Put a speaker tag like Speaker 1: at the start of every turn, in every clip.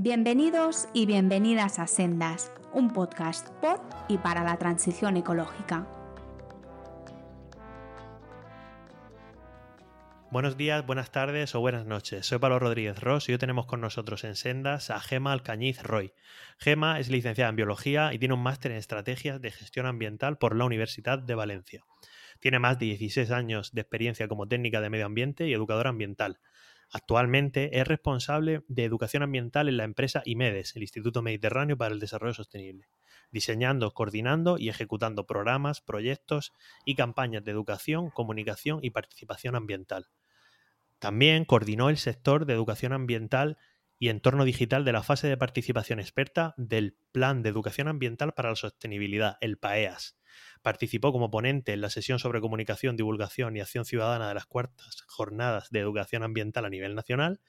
Speaker 1: Bienvenidos y bienvenidas a Sendas, un podcast por y para la transición ecológica.
Speaker 2: Buenos días, buenas tardes o buenas noches. Soy Pablo Rodríguez Ross y hoy tenemos con nosotros en Sendas a Gema Alcañiz Roy. Gema es licenciada en Biología y tiene un máster en Estrategias de Gestión Ambiental por la Universidad de Valencia. Tiene más de 16 años de experiencia como técnica de medio ambiente y educadora ambiental. Actualmente es responsable de educación ambiental en la empresa IMEDES, el Instituto Mediterráneo para el Desarrollo Sostenible, diseñando, coordinando y ejecutando programas, proyectos y campañas de educación, comunicación y participación ambiental. También coordinó el sector de educación ambiental y entorno digital de la fase de participación experta del Plan de Educación Ambiental para la Sostenibilidad, el PAEAS. Participó como ponente en la sesión sobre comunicación, divulgación y acción ciudadana de las cuartas jornadas de educación ambiental a nivel nacional.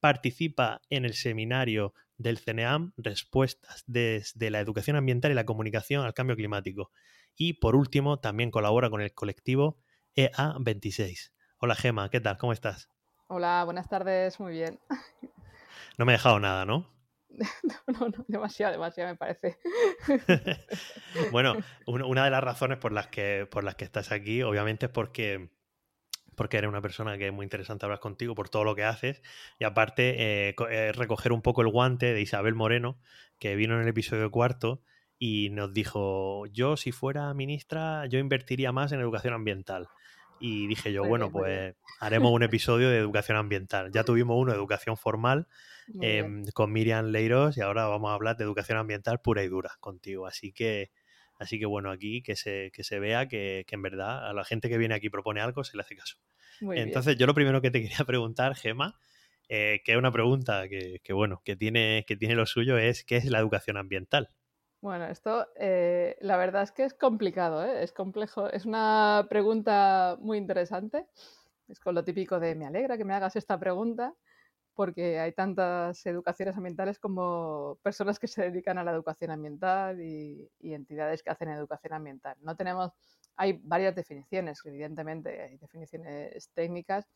Speaker 2: Participa en el seminario del CNEAM, Respuestas desde la educación ambiental y la comunicación al cambio climático. Y por último, también colabora con el colectivo EA26. Hola Gema, ¿qué tal? ¿Cómo estás?
Speaker 3: Hola, buenas tardes, muy bien.
Speaker 2: No me he dejado nada, ¿no?
Speaker 3: no, no, demasiado, demasiado me parece.
Speaker 2: bueno, una de las razones por las que, por las que estás aquí, obviamente, es porque, porque eres una persona que es muy interesante hablar contigo por todo lo que haces. Y aparte, eh, eh, recoger un poco el guante de Isabel Moreno, que vino en el episodio cuarto y nos dijo, yo si fuera ministra, yo invertiría más en educación ambiental. Y dije yo, bueno, pues haremos un episodio de educación ambiental. Ya tuvimos uno de educación formal em, con Miriam Leiros y ahora vamos a hablar de educación ambiental pura y dura contigo. Así que, así que bueno, aquí que se, que se vea que, en verdad a la gente que viene aquí propone algo se le hace caso. Entonces, yo lo primero que te quería preguntar, Gema, eh, que es una pregunta que, que, bueno, que tiene, que tiene lo suyo, es ¿qué es la educación ambiental?
Speaker 3: Bueno, esto eh, la verdad es que es complicado, ¿eh? es complejo. Es una pregunta muy interesante. Es con lo típico de me alegra que me hagas esta pregunta, porque hay tantas educaciones ambientales como personas que se dedican a la educación ambiental y, entidades que hacen educación ambiental. No tenemos, hay varias definiciones, evidentemente, hay definiciones técnicas.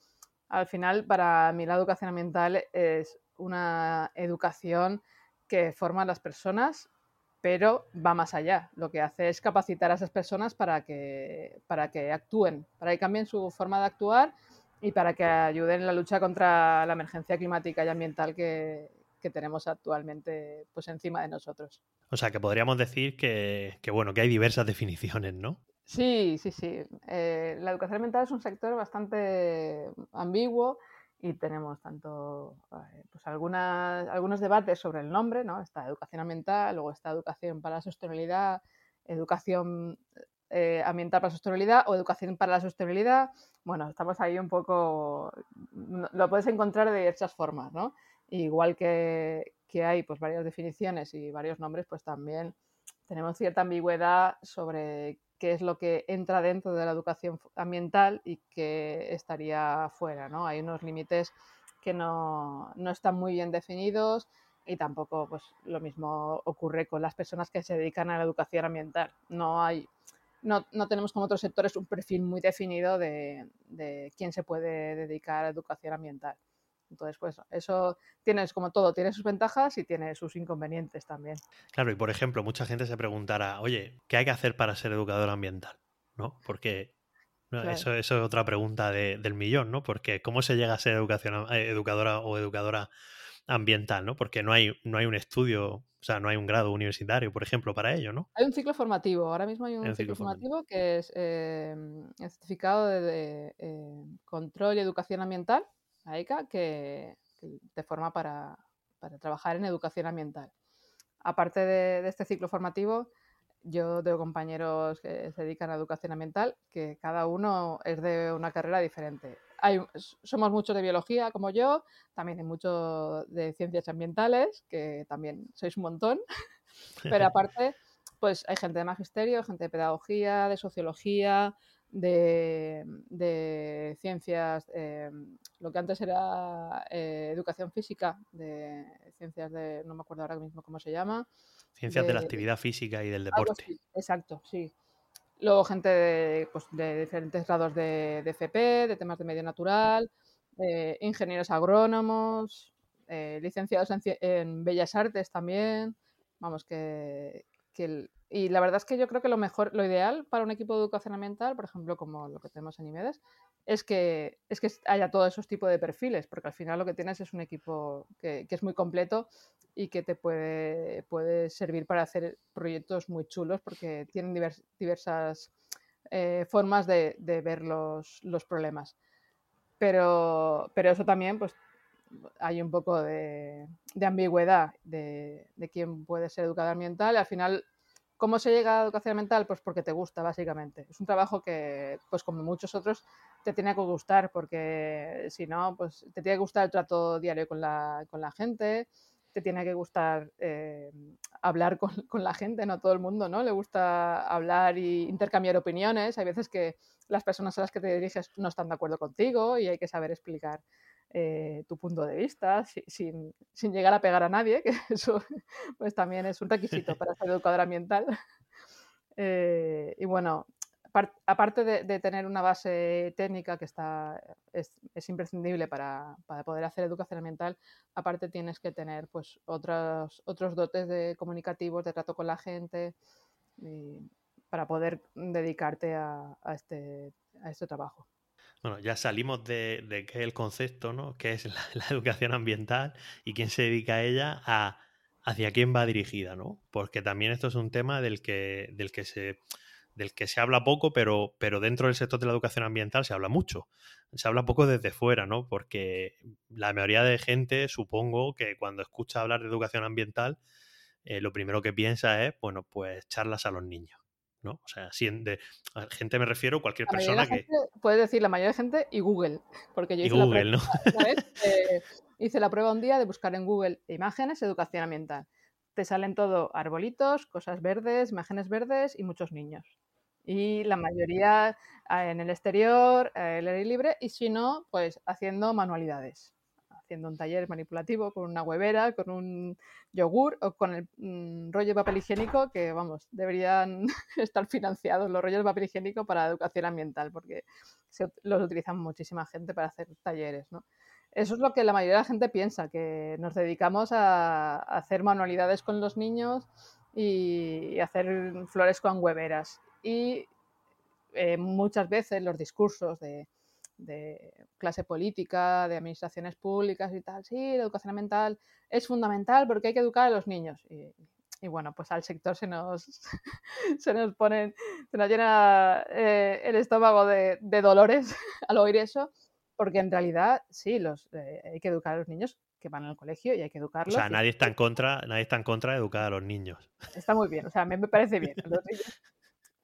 Speaker 3: Al final, para mí la educación ambiental es una educación que forma a las personas pero va más allá. Lo que hace es capacitar a esas personas para que, para que actúen, para que cambien su forma de actuar y para que ayuden en la lucha contra la emergencia climática y ambiental que, tenemos actualmente pues, encima de nosotros.
Speaker 2: O sea, que podríamos decir que, bueno, que hay diversas definiciones, ¿no?
Speaker 3: Sí, sí, sí. Eh, la educación ambiental es un sector bastante ambiguo y tenemos tanto eh, pues algunas, algunos debates sobre el nombre, ¿no? Esta educación ambiental, luego esta educación para la sostenibilidad, educación eh, ambiental para la sostenibilidad o educación para la sostenibilidad. Bueno, estamos ahí un poco, lo puedes encontrar de diversas formas, ¿no? Igual que, que hay pues varias definiciones y varios nombres, pues también tenemos cierta ambigüedad sobre qué es lo que entra dentro de la educación ambiental y qué estaría fuera. ¿no? Hay unos límites que no, están muy bien definidos y tampoco pues, lo mismo ocurre con las personas que se dedican a la educación ambiental. No hay, no, tenemos como otros sectores un perfil muy definido de, de quién se puede dedicar a educación ambiental. Entonces, pues eso tienes como todo, tiene sus ventajas y tiene sus inconvenientes también.
Speaker 2: Claro, y por ejemplo, mucha gente se preguntará, oye, ¿qué hay que hacer para ser educador ambiental? ¿No? Porque eso, es otra pregunta del millón, ¿no? Porque ¿cómo se llega a ser educación, eh, educadora o educadora ambiental, ¿no? Porque no hay, no hay un estudio, o sea, no hay un grado universitario, por ejemplo, para ello, ¿no?
Speaker 3: Hay un ciclo formativo, ahora mismo hay un, ciclo, formativo, que es eh, el certificado de, eh, control y educación ambiental, AECA que, te forma para, trabajar en educación ambiental. Aparte de, este ciclo formativo, yo tengo compañeros que se dedican a educación ambiental, que cada uno es de una carrera diferente. Hay, somos muchos de biología, como yo, también hay muchos de ciencias ambientales, que también sois un montón, pero aparte, pues hay gente de magisterio, gente de pedagogía, de sociología, de, ciencias, eh, lo que antes era eh, educación física, de ciencias de, no me acuerdo ahora mismo cómo se llama.
Speaker 2: Ciencias de, la actividad física y del deporte.
Speaker 3: exacto, sí. Luego gente de, pues, de diferentes grados de, FP, de temas de medio natural, ingenieros agrónomos, eh, licenciados en, Bellas Artes también. Vamos, que, y la verdad es que yo creo que lo mejor, lo ideal para un equipo de educación ambiental, por ejemplo, como lo que tenemos en IMEDES, es que, es que haya todos esos tipos de perfiles, porque al final lo que tienes es un equipo que, es muy completo y que te puede, puede servir para hacer proyectos muy chulos porque tienen diversas eh, formas de, ver los, problemas. Pero, pero, eso también, pues hay un poco de, ambigüedad de, quién puede ser educador ambiental y al final ¿Cómo se llega a educación ambiental? Pues porque te gusta, básicamente. Es un trabajo que, pues como muchos otros, te tiene que gustar, porque si no, pues te tiene que gustar el trato diario con la, con la gente, te tiene que gustar eh, hablar con, con, la gente, no todo el mundo, ¿no? Le gusta hablar y intercambiar opiniones. Hay veces que las personas a las que te diriges no están de acuerdo contigo y hay que saber explicar eh, tu punto de vista sin, sin, llegar a pegar a nadie, que eso pues también es un requisito para ser educador ambiental. Eh, y bueno, aparte de, tener una base técnica que está, es, es imprescindible para, para, poder hacer educación ambiental, aparte tienes que tener pues otros, otros dotes de comunicativos, de trato con la gente, para poder dedicarte a, a, este, a este trabajo.
Speaker 2: Bueno, ya salimos de, qué es el concepto, ¿no? ¿Qué es la, educación ambiental y quién se dedica a ella, a hacia quién va dirigida, ¿no? Porque también esto es un tema del que, del que se del que se habla poco, pero, pero dentro del sector de la educación ambiental se habla mucho. Se habla poco desde fuera, ¿no? Porque la mayoría de gente, supongo que cuando escucha hablar de educación ambiental, eh, lo primero que piensa es, bueno, pues charlas a los niños. ¿No? O sea, si de, gente me refiero cualquier persona que...
Speaker 3: puedes decir la mayoría de gente y Google, porque yo hice, la prueba, eh, hice la prueba un día de buscar en Google imágenes, educación ambiental. Te salen todo arbolitos, cosas verdes, imágenes verdes y muchos niños. Y la mayoría ah, en el exterior, eh, el aire libre, y si no, pues haciendo manualidades haciendo un taller manipulativo con una huevera, con un yogur o con el mm, rollo de papel higiénico, que vamos, deberían estar financiados los rollos de papel higiénico para educación ambiental, porque los utilizan muchísima gente para hacer talleres, ¿no? Eso es lo que la mayoría de la gente piensa, que nos dedicamos a, hacer manualidades con los niños y, hacer flores con hueveras. Y eh, muchas veces los discursos de de clase política, de administraciones públicas y tal. Sí, la educación ambiental es fundamental porque hay que educar a los niños. Y, bueno, pues al sector se nos, se nos pone, se nos llena eh, el estómago de, dolores al oír eso, porque en realidad sí, los, eh, hay que educar a los niños que van al colegio y hay que educarlos.
Speaker 2: O sea, nadie está en contra, nadie está en contra de educar a los niños.
Speaker 3: Está muy bien, o sea, me, me parece bien. Los niños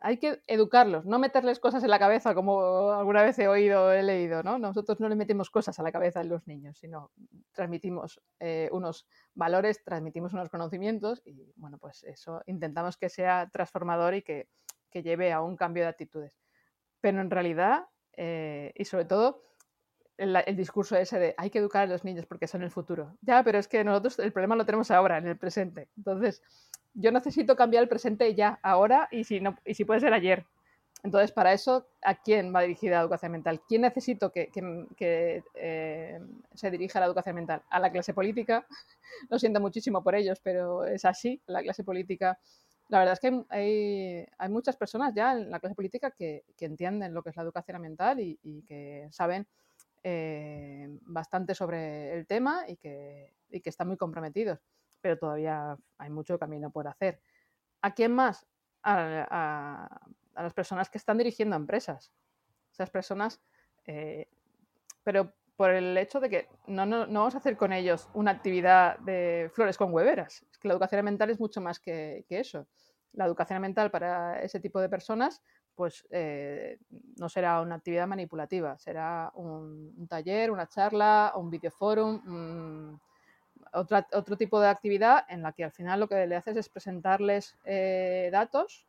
Speaker 3: hay que educarlos, no meterles cosas en la cabeza como alguna vez he oído, he leído, ¿no? Nosotros no le metemos cosas a la cabeza a los niños, sino transmitimos eh, unos valores, transmitimos unos conocimientos y, bueno, pues eso intentamos que sea transformador y que, lleve a un cambio de actitudes. Pero en realidad, eh, y sobre todo, el, el, discurso ese de hay que educar a los niños porque son el futuro. Ya, pero es que nosotros el problema lo tenemos ahora, en el presente. Entonces, yo necesito cambiar el presente ya, ahora, y si, no, y si puede ser ayer. Entonces, para eso, ¿a quién va dirigida la educación mental? ¿Quién necesito que, eh, se dirija la educación mental? ¿A la clase política? Lo siento muchísimo por ellos, pero es así, la clase política. La verdad es que hay, muchas personas ya en la clase política que, entienden lo que es la educación mental y, que saben eh, bastante sobre el tema y que están muy comprometidos pero todavía hay mucho camino por hacer. ¿A quién más? A, las personas que están dirigiendo empresas. Esas personas, eh, pero por el hecho de que no, no, vamos a hacer con ellos una actividad de flores con hueveras. Es que la educación mental es mucho más que, eso. La educación mental para ese tipo de personas pues eh, no será una actividad manipulativa, será un, taller, una charla, un videoforum, un, otro tipo de actividad en la que al final lo que le haces es presentarles eh, datos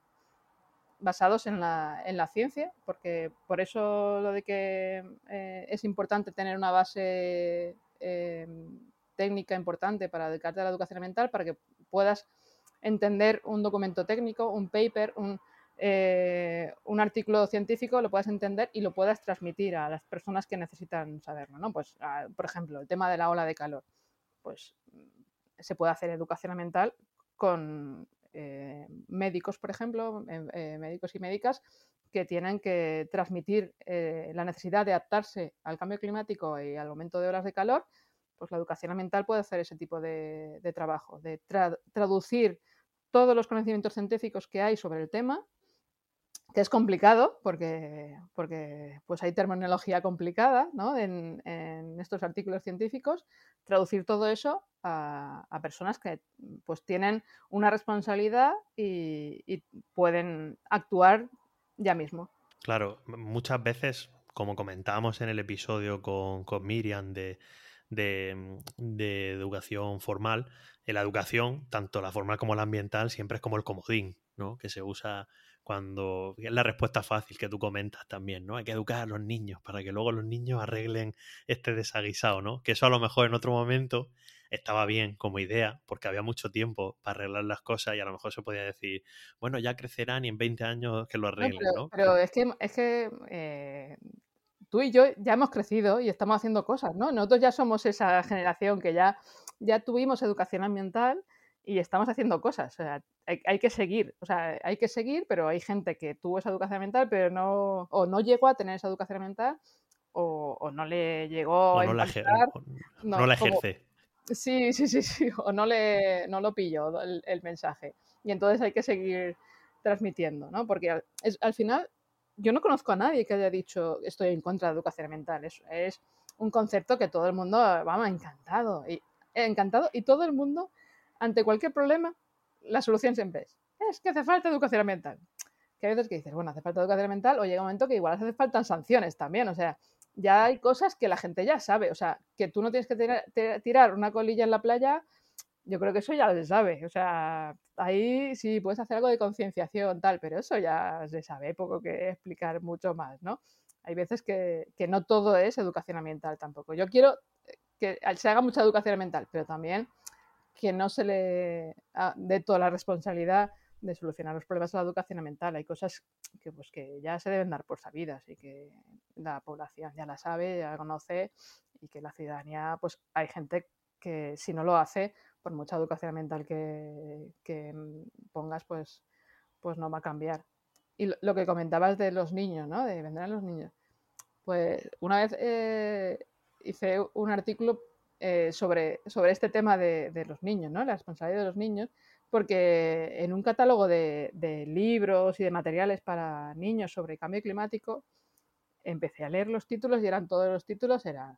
Speaker 3: basados en la, en la, ciencia, porque por eso lo de que eh, es importante tener una base eh, técnica importante para dedicarte a la educación ambiental, para que puedas entender un documento técnico, un paper, un, un artículo científico, lo puedas entender y lo puedas transmitir a las personas que necesitan saberlo. ¿no? Pues, por ejemplo, el tema de la ola de calor pues se puede hacer educación ambiental con médicos, por ejemplo, médicos y médicas que tienen que transmitir la necesidad de adaptarse al cambio climático y al aumento de horas de calor, pues la educación ambiental puede hacer ese tipo de, trabajo, de traducir todos los conocimientos científicos que hay sobre el tema, que es complicado porque, porque pues hay terminología complicada en, estos artículos científicos, traducir todo eso a, personas que pues, tienen una responsabilidad y, pueden actuar ya mismo.
Speaker 2: Claro, muchas veces, como comentábamos en el episodio con, con Miriam de, de, de, educación formal, en la educación, tanto la formal como la ambiental, siempre es como el comodín, ¿no? Que se usa cuando es la respuesta fácil que tú comentas también, ¿no? Hay que educar a los niños para que luego los niños arreglen este desaguisado, ¿no? Que eso a lo mejor en otro momento estaba bien como idea, porque había mucho tiempo para arreglar las cosas y a lo mejor se podía decir, bueno, ya crecerán y en 20 años que lo arreglen, ¿no?
Speaker 3: Pero, es que, es que eh, tú y yo ya hemos crecido y estamos haciendo cosas, ¿no? Nosotros ya somos esa generación que ya, ya tuvimos educación ambiental y estamos haciendo cosas. O sea, hay, que seguir, o sea, hay que seguir, pero hay gente que tuvo esa educación ambiental, pero no, o no llegó a tener esa educación ambiental, o, no le llegó
Speaker 2: o
Speaker 3: a
Speaker 2: no, la, no, la ejerce.
Speaker 3: sí, sí, sí, sí, o no, le, no lo pilló el, mensaje. Y entonces hay que seguir transmitiendo, ¿no? Porque al final yo no conozco a nadie que haya dicho estoy en contra de la educación ambiental. Es, es un concepto que todo el mundo, vamos, encantado. Y, encantado y todo el mundo, ante cualquier problema, la solución siempre es, que hace falta educación ambiental. Que hay veces que dices, bueno, hace falta educación ambiental o llega un momento que igual hace falta sanciones también. O sea, ya hay cosas que la gente ya sabe. O sea, que tú no tienes que tirar una colilla en la playa, yo creo que eso ya se sabe. O sea, ahí sí puedes hacer algo de concienciación, tal, pero eso ya se sabe, poco que explicar mucho más, ¿no? Hay veces que, que no todo es educación ambiental tampoco. Yo quiero que se haga mucha educación ambiental, pero también que no se le dé toda la responsabilidad de solucionar los problemas de la educación ambiental. Hay cosas que, pues, que ya se deben dar por sabidas y que la población ya la sabe, ya la conoce y que la ciudadanía, pues hay gente que si no lo hace, por mucha educación ambiental que, pongas, pues, pues no va a cambiar. Y lo, que comentabas de los niños, ¿no? De vender a los niños. Pues una vez eh, hice un artículo eh, sobre, sobre este tema de, los niños, ¿no? La responsabilidad de los niños, porque en un catálogo de, libros y de materiales para niños sobre cambio climático, empecé a leer los títulos y eran todos los títulos, eran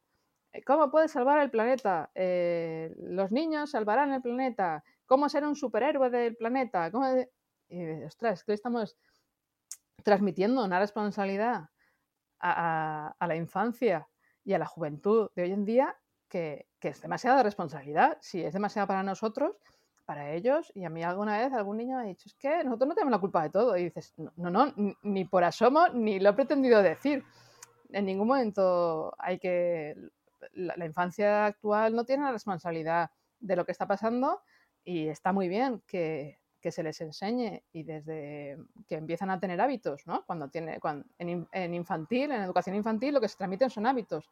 Speaker 3: eh, ¿Cómo puedes salvar el planeta? Eh, los niños salvarán el planeta. ¿Cómo ser un superhéroe del planeta? ¿Cómo... ostras, que estamos transmitiendo una responsabilidad a, la infancia y a la juventud de hoy en día que, es demasiada responsabilidad. Si es demasiado para nosotros, para ellos, y a mí alguna vez algún niño me ha dicho, es que nosotros no tenemos la culpa de todo. Y dices, no, no, ni por asomo, ni lo he pretendido decir. En ningún momento hay que... La, infancia actual no tiene la responsabilidad de lo que está pasando y está muy bien que, se les enseñe y desde que empiezan a tener hábitos, ¿no? Cuando tiene, cuando, en, en, infantil, en educación infantil, lo que se transmiten son hábitos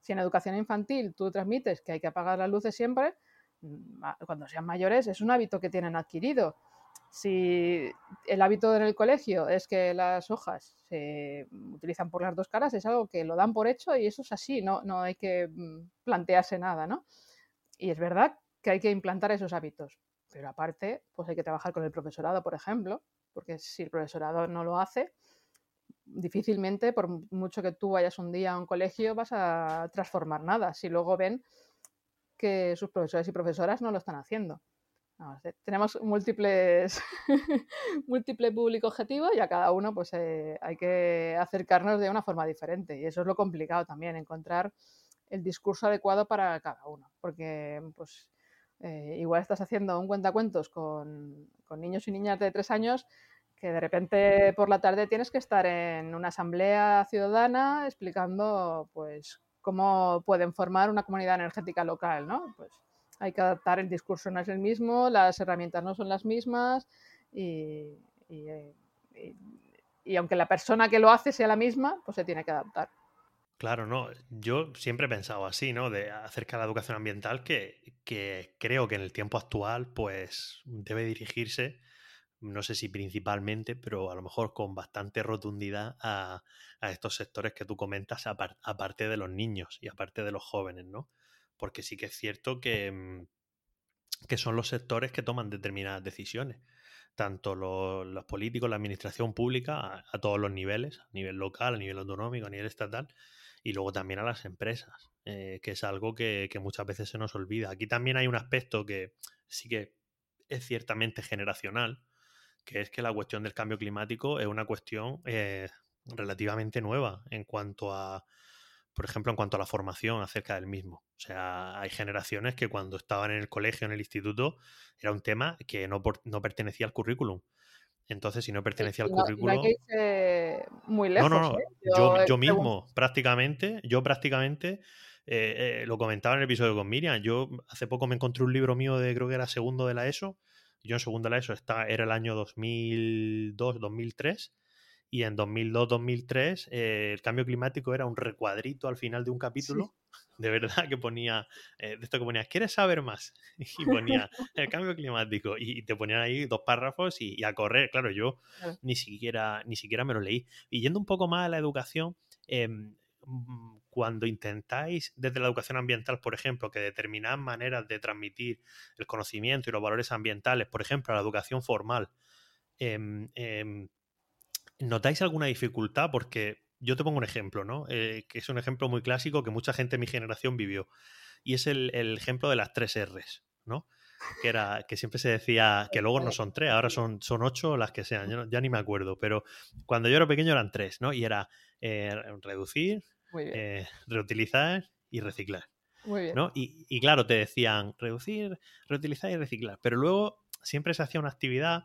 Speaker 3: si en educación infantil tú transmites que hay que apagar las luces siempre, mm, cuando sean mayores es un hábito que tienen adquirido. Si el hábito en el colegio es que las hojas se utilizan por las dos caras, es algo que lo dan por hecho y eso es así, no, no hay que mm, plantearse nada, ¿no? Y es verdad que hay que implantar esos hábitos, pero aparte, pues hay que trabajar con el profesorado, por ejemplo, porque si el profesorado no lo hace, difícilmente, por mucho que tú vayas un día a un colegio, vas a transformar nada si luego ven que sus profesores y profesoras no lo están haciendo. tenemos múltiples, múltiple público objetivo y a cada uno pues eh, hay que acercarnos de una forma diferente. Y eso es lo complicado también, encontrar el discurso adecuado para cada uno. Porque pues eh, igual estás haciendo un cuentacuentos con, con niños y niñas de tres años que de repente por la tarde tienes que estar en una asamblea ciudadana explicando pues cómo pueden formar una comunidad energética local, ¿no? Pues hay que adaptar el discurso no es el mismo, las herramientas no son las mismas y, y, aunque la persona que lo hace sea la misma, pues se tiene que adaptar.
Speaker 2: Claro, no. Yo siempre he pensado así, ¿no? De acerca de la educación ambiental, que, que creo que en el tiempo actual, pues, debe dirigirse, no sé si principalmente, pero a lo mejor con bastante rotundidad a, a estos sectores que tú comentas, aparte de los niños y aparte de los jóvenes, ¿no? Porque sí que es cierto que, mm, que son los sectores que toman determinadas decisiones tanto los, políticos, la administración pública, a, todos los niveles, a nivel local, a nivel autonómico, a nivel estatal, y luego también a las empresas, eh, que es algo que, muchas veces se nos olvida. Aquí también hay un aspecto que sí que es ciertamente generacional, que es que la cuestión del cambio climático es una cuestión eh, relativamente nueva en cuanto a, por ejemplo, en cuanto a la formación acerca del mismo. O sea, hay generaciones que cuando estaban en el colegio, en el instituto, era un tema que no, no pertenecía al currículum. Entonces, si no pertenecía al currículum.
Speaker 3: No, muy lejos.
Speaker 2: No, no, no. ¿eh? Yo, yo, mismo, prácticamente, yo prácticamente eh, eh, lo comentaba en el episodio con Miriam. Yo hace poco me encontré un libro mío de, creo que era segundo de la ESO. Yo en segundo de la ESO está, era el año 2002, 2003 y en 2002-2003 eh, el cambio climático era un recuadrito al final de un capítulo, de verdad, que ponía, eh, de esto que ponía, ¿quieres saber más? Y ponía el cambio climático y te ponían ahí dos párrafos y, a correr, claro, yo ni, siquiera, ni siquiera me lo leí. Y yendo un poco más a la educación, mm, cuando intentáis desde la educación ambiental, por ejemplo, que determinadas maneras de transmitir el conocimiento y los valores ambientales, por ejemplo, la educación formal, eh, ¿Notáis alguna dificultad? Porque yo te pongo un ejemplo, ¿no? Eh, que es un ejemplo muy clásico que mucha gente de mi generación vivió. Y es el, ejemplo de las tres R's, ¿no? Que, era, que siempre se decía que luego no son tres, ahora son, son ocho las que sean, ya ni me acuerdo, pero cuando yo era pequeño eran tres, ¿no? Y era eh, eh, reutilizar y reciclar. Muy bien. ¿no? Y, y, claro, te decían reducir, reutilizar y reciclar, pero luego siempre se hacía una actividad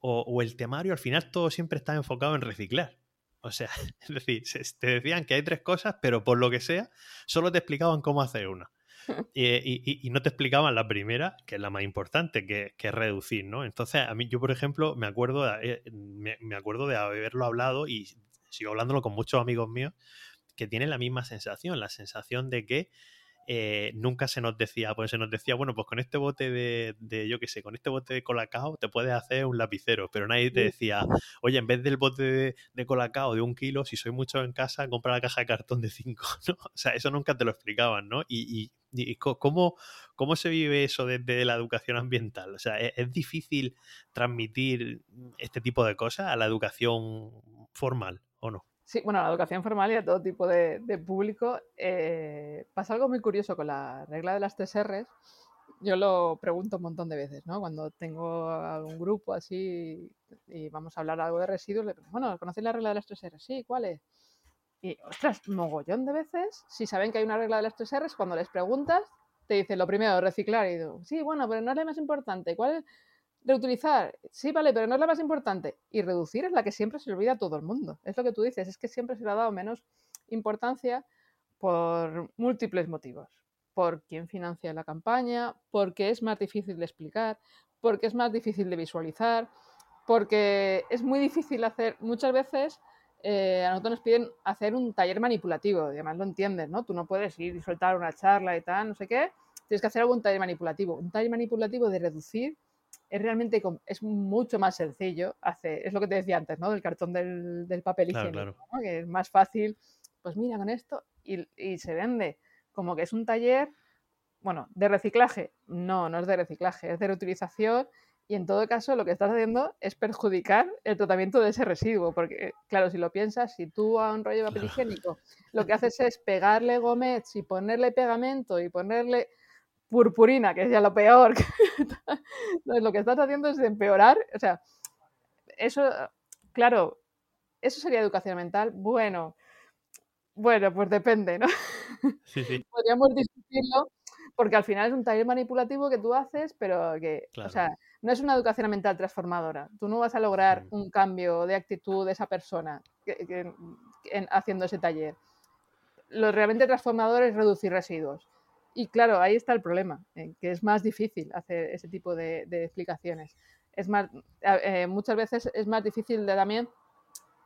Speaker 2: o, el temario, al final todo siempre está enfocado en reciclar. O sea, es decir, te decían que hay tres cosas, pero por lo que sea, solo te explicaban cómo hacer una. Y, no te explicaban la primera, que es la más importante, que, es reducir, ¿no? Entonces, a mí, yo, por ejemplo, me acuerdo, de, eh, me acuerdo de haberlo hablado y sigo hablándolo con muchos amigos míos que tienen la misma sensación, la sensación de que eh, nunca se nos decía, pues se nos decía, bueno, pues con este bote de, de yo qué sé, con este bote de colacao te puedes hacer un lapicero, pero nadie te decía, oye, en vez del bote de, de colacao de un kilo, si soy mucho en casa, compra la caja de cartón de cinco, ¿no? O sea, eso nunca te lo explicaban, ¿no? Y, y, ¿cómo, ¿cómo, se vive eso desde la educación ambiental? O sea, ¿es, ¿es, difícil transmitir este tipo de cosas a la educación formal o no?
Speaker 3: Sí, bueno, la educación formal y a todo tipo de, público. Eh, pasa algo muy curioso con la regla de las tres R's. Yo lo pregunto un montón de veces, ¿no? Cuando tengo algún grupo así y vamos a hablar algo de residuos, le pregunto, bueno, ¿conocéis la regla de las tres R's? Sí, ¿cuál es? Y, ostras, mogollón de veces, si saben que hay una regla de las tres R's, cuando les preguntas, te dicen lo primero, reciclar. Y digo, sí, bueno, pero no es la más importante. ¿Cuál es? Reutilizar, sí, vale, pero no es la más importante. Y reducir es la que siempre se olvida a todo el mundo. Es lo que tú dices, es que siempre se le ha dado menos importancia por múltiples motivos. Por quién financia la campaña, porque es más difícil de explicar, porque es más difícil de visualizar, porque es muy difícil hacer, muchas veces eh, a nosotros nos piden hacer un taller manipulativo, además lo entiendes, ¿no? Tú no puedes ir y soltar una charla y tal, no sé qué, tienes que hacer algún taller manipulativo. Un taller manipulativo de reducir es realmente es mucho más sencillo. Hace, es lo que te decía antes, ¿no? Del cartón del, del papel higiénico, que es más fácil. Pues mira, con esto y, y, se vende como que es un taller, bueno, de reciclaje. No, no es de reciclaje, es de reutilización. Y en todo caso, lo que estás haciendo es perjudicar el tratamiento de ese residuo. Porque, claro, si lo piensas, si tú a un rollo de papel higiénico lo que haces es pegarle gomets y ponerle pegamento y ponerle purpurina, que es ya lo peor. Entonces, lo que estás haciendo es empeorar. O sea, eso, claro, eso sería educación mental. Bueno, bueno, pues depende, ¿no?
Speaker 2: Sí, sí.
Speaker 3: Podríamos discutirlo porque al final es un taller manipulativo que tú haces, pero que, o sea, no es una educación mental transformadora. Tú no vas a lograr mm. un cambio de actitud de esa persona haciendo ese taller. Lo realmente transformador es reducir residuos. Y claro, ahí está el problema, que es más difícil hacer ese tipo de, explicaciones. Es más, muchas veces es más difícil de, también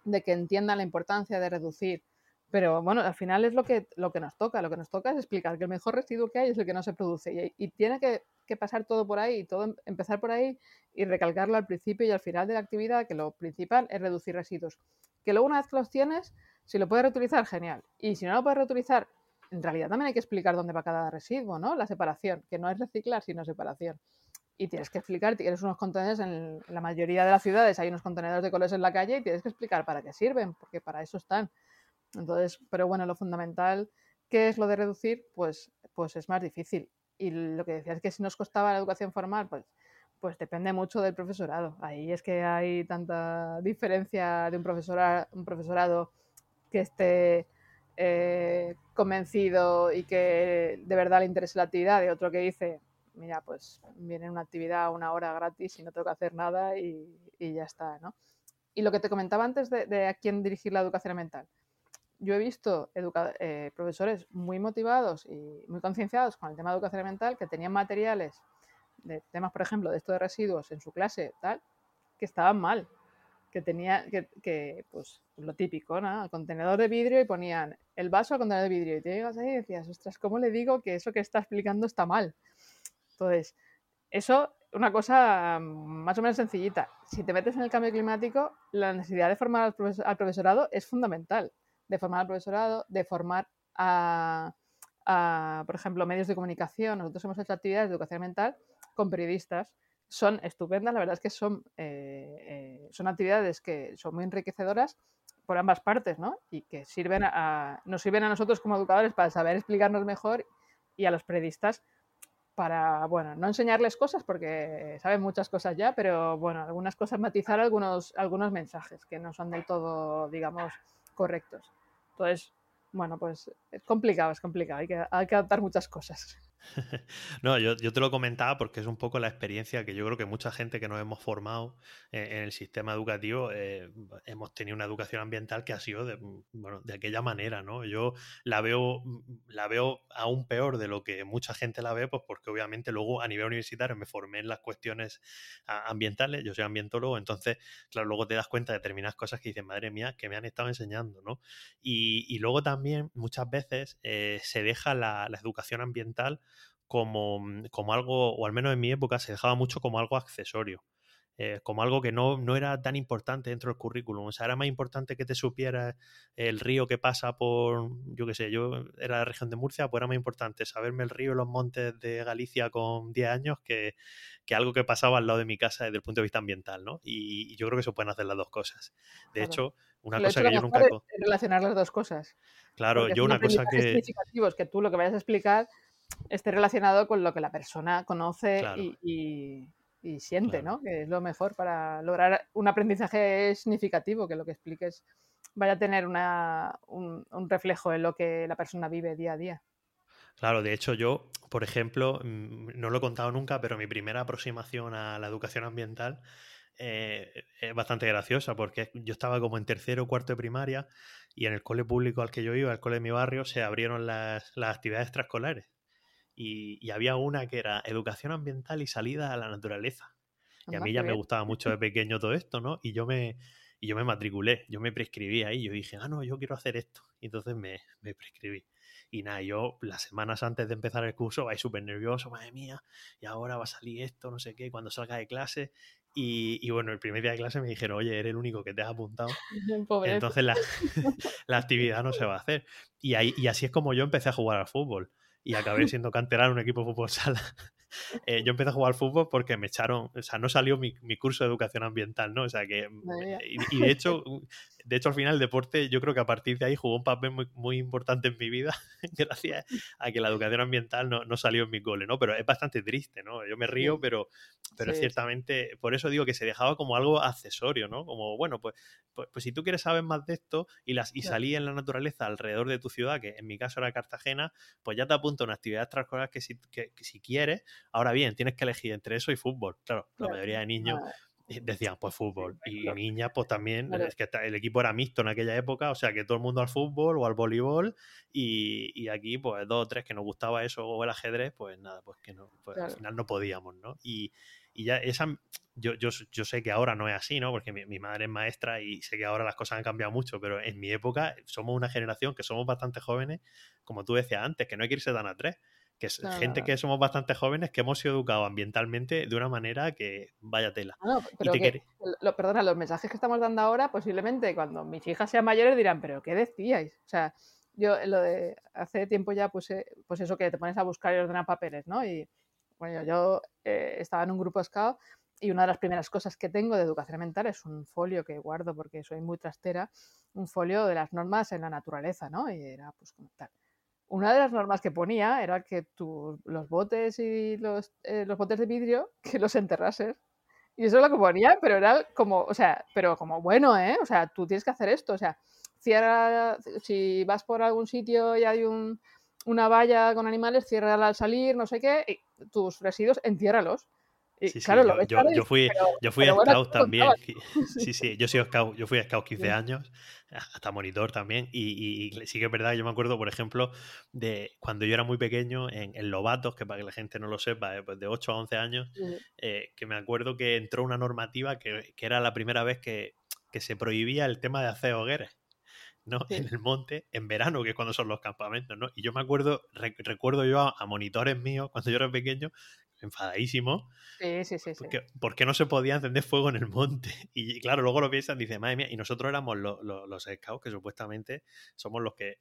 Speaker 3: de que entiendan la importancia de reducir Pero bueno, al final es lo que, lo que nos toca. Lo que nos toca es explicar que el mejor residuo que hay es el que no se produce. Y, tiene que, pasar todo por ahí, todo em, empezar por ahí y recalcarlo al principio y al final de la actividad, que lo principal es reducir residuos. Que luego una vez que los tienes, si lo puedes reutilizar, genial. Y si no lo puedes reutilizar, en realidad también hay que explicar dónde va cada residuo, ¿no? La separación, que no es reciclar, sino separación. Y tienes que explicar, tienes unos contenedores en, la mayoría de las ciudades, hay unos contenedores de colores en la calle y tienes que explicar para qué sirven, porque para eso están. Entonces, pero bueno, lo fundamental, ¿qué es lo de reducir? Pues, pues es más difícil. Y lo que decías es que si nos costaba la educación formal, pues, pues depende mucho del profesorado. Ahí es que hay tanta diferencia de un, profesora, un profesorado que esté eh, convencido y que de verdad le interese la actividad, de otro que dice, mira, pues viene una actividad una hora gratis y no tengo que hacer nada y, ya está, ¿no? Y lo que te comentaba antes de, a quién dirigir la educación mental. Yo he visto eh, profesores muy motivados y muy concienciados con el tema de educación mental que tenían materiales de temas, por ejemplo, de esto de residuos en su clase, tal, que estaban mal, que tenía, que, pues, lo típico, ¿no? El contenedor de vidrio y ponían el vaso al contenedor de vidrio. Y te llegas ahí y decías, ostras, ¿cómo le digo que eso que está explicando está mal? Entonces, eso, una cosa más o menos sencillita. Si te metes en el cambio climático, la necesidad de formar al, profesorado es fundamental. De formar al profesorado, de formar a, por ejemplo, medios de comunicación. Nosotros hemos hecho actividades de educación mental con periodistas son estupendas, la verdad es que son, eh, eh, son actividades que son muy enriquecedoras por ambas partes, ¿no? Y que sirven a, nos sirven a nosotros como educadores para saber explicarnos mejor y a los periodistas para, bueno, no enseñarles cosas porque saben muchas cosas ya, pero bueno, algunas cosas matizar algunos, algunos mensajes que no son del todo, digamos, correctos. Entonces, bueno, pues es complicado, es complicado, hay que, hay que adaptar muchas cosas.
Speaker 2: no, yo, te lo comentaba porque es un poco la experiencia que yo creo que mucha gente que nos hemos formado en, el sistema educativo eh, hemos tenido una educación ambiental que ha sido de, mm, bueno, de aquella manera, ¿no? Yo la veo, mm, la veo aún peor de lo que mucha gente la ve, pues porque obviamente luego a nivel universitario me formé en las cuestiones ambientales, yo soy ambientólogo, entonces, claro, luego te das cuenta de determinadas cosas que dices, madre mía, que me han estado enseñando, ¿no? Y, luego también muchas veces eh, se deja la educación ambiental como, mm, como algo, o al menos en mi época, se dejaba mucho como algo accesorio. Eh, como algo que no, no, era tan importante dentro del currículum. O sea, era más importante que te supieras el río que pasa por, yo qué sé, yo era la región de Murcia, pues era más importante saberme el río y los montes de Galicia con 10 años que, que, algo que pasaba al lado de mi casa desde el punto de vista ambiental, ¿no? Y, yo creo que se pueden hacer las dos cosas. De hecho, una cosa que yo nunca...
Speaker 3: relacionar las dos cosas.
Speaker 2: Claro, yo una cosa que...
Speaker 3: que tú lo que vayas a explicar esté relacionado con lo que la persona conoce y, siente, ¿no? Que es lo mejor para lograr un aprendizaje significativo, que lo que expliques vaya a tener un, reflejo en lo que la persona vive día a día.
Speaker 2: Claro, de hecho yo, por ejemplo, mm, no lo he contado nunca, pero mi primera aproximación a la educación ambiental eh, es bastante graciosa porque yo estaba como en tercero o cuarto de primaria y en el cole público al que yo iba, el cole de mi barrio, se abrieron las, las actividades extraescolares y, había una que era educación ambiental y salida a la naturaleza. Y a mí ya me gustaba mucho de pequeño todo esto, ¿no? Y yo me, y yo me matriculé, yo me prescribí ahí, yo dije, ah, no, yo quiero hacer esto. Y entonces me, me prescribí. Y nada, yo las semanas antes de empezar el curso, vais súper nervioso, madre mía, y ahora va a salir esto, no sé qué, cuando salga de clase. Y, y, bueno, el primer día de clase me dijeron, oye, eres el único que te has apuntado. Entonces la, la, actividad no se va a hacer. Y, ahí, y así es como yo empecé a jugar al fútbol y acabé siendo canterano en un equipo de fútbol sala. Eh, yo empecé a jugar al fútbol porque me echaron, o sea, no salió mi, mi curso de educación ambiental, ¿no? O sea, que, y, de hecho, de hecho, al final el deporte, yo creo que a partir de ahí jugó un papel muy, muy importante en mi vida, gracias a que la educación ambiental no, no, salió en mi cole, ¿no? Pero es bastante triste, ¿no? Yo me río, pero, pero ciertamente, por eso digo que se dejaba como algo accesorio, ¿no? Como, bueno, pues, pues, pues si tú quieres saber más de esto y, las, y salí en la naturaleza alrededor de tu ciudad, que en mi caso era Cartagena, pues ya te apunto una actividad extraescolar que si, que, que si quieres, ahora bien, tienes que elegir entre eso y fútbol. Claro, la mayoría de niños decían pues fútbol. y niñas pues también es que el equipo era mixto en aquella época o sea que todo el mundo al fútbol o al voleibol y, aquí pues dos o tres que nos gustaba eso o el ajedrez pues nada pues que no pues al final no podíamos no y, Y ya esa, yo, yo, yo, sé que ahora no es así, ¿no? Porque mi, mi, madre es maestra y sé que ahora las cosas han cambiado mucho, pero en mi época somos una generación que somos bastante jóvenes, como tú decías antes, que no hay que irse tan a tres que es gente que somos bastante jóvenes que hemos sido educados ambientalmente de una manera que vaya tela.
Speaker 3: No, pero que, lo, perdona, los mensajes que estamos dando ahora, posiblemente cuando mis hijas sean mayores dirán, pero ¿qué decíais? O sea, yo lo de hace tiempo ya puse, pues eso que te pones a buscar y ordenar papeles, ¿no? Y bueno, yo eh, estaba en un grupo scout y una de las primeras cosas que tengo de educación ambiental es un folio que guardo porque soy muy trastera, un folio de las normas en la naturaleza, ¿no? Y era pues como tal una de las normas que ponía era que tú, los botes y los, eh, los botes de vidrio, que los enterrases. Y eso es lo que ponía, pero era como, o sea, pero como bueno, ¿eh? O sea, tú tienes que hacer esto, o sea, cierra, si vas por algún sitio y hay un, una valla con animales, ciérrala al salir, no sé qué, tus residuos, entiérralos.
Speaker 2: Sí, claro, sí, yo, yo, fui, yo fui a Scout también. Sí, sí, yo, soy scout, yo fui a Scout 15 años, hasta monitor también. Y, sí que es verdad, yo me acuerdo, por ejemplo, de cuando yo era muy pequeño en, en Lobatos, que para que la gente no lo sepa, eh, pues de 8 a 11 años, eh, que me acuerdo que entró una normativa que, que era la primera vez que, que, se prohibía el tema de hacer hogueras. ¿no? En el monte, en verano, que es cuando son los campamentos, ¿no? Y yo me acuerdo, recuerdo yo a, a, monitores míos cuando yo era pequeño, enfadadísimo.
Speaker 3: Sí, sí, sí.
Speaker 2: Porque, ¿Por qué no se podía encender fuego en el monte? Y claro, luego lo piensan, dice, madre mía, y nosotros éramos los scouts, que supuestamente somos los que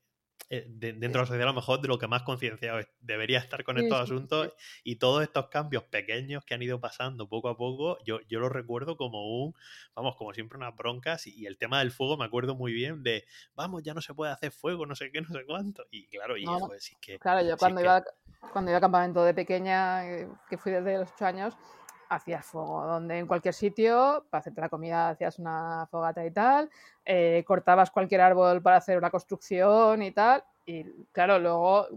Speaker 2: eh, de, dentro de la sociedad a lo mejor de lo que más concienciado debería estar con estos asuntos y todos estos cambios pequeños que han ido pasando poco a poco, yo, yo lo recuerdo como un, vamos, como siempre unas broncas y, el tema del fuego me acuerdo muy bien de, vamos, ya no se puede hacer fuego, no sé qué, no sé cuánto. Y claro, y pues sí que...
Speaker 3: Claro, yo cuando, iba, cuando iba a campamento de pequeña, eh, que fui desde los 8 años, hacías fuego, donde en cualquier sitio, para hacerte la comida, hacías una fogata y tal, eh, cortabas cualquier árbol para hacer una construcción y tal, y claro, luego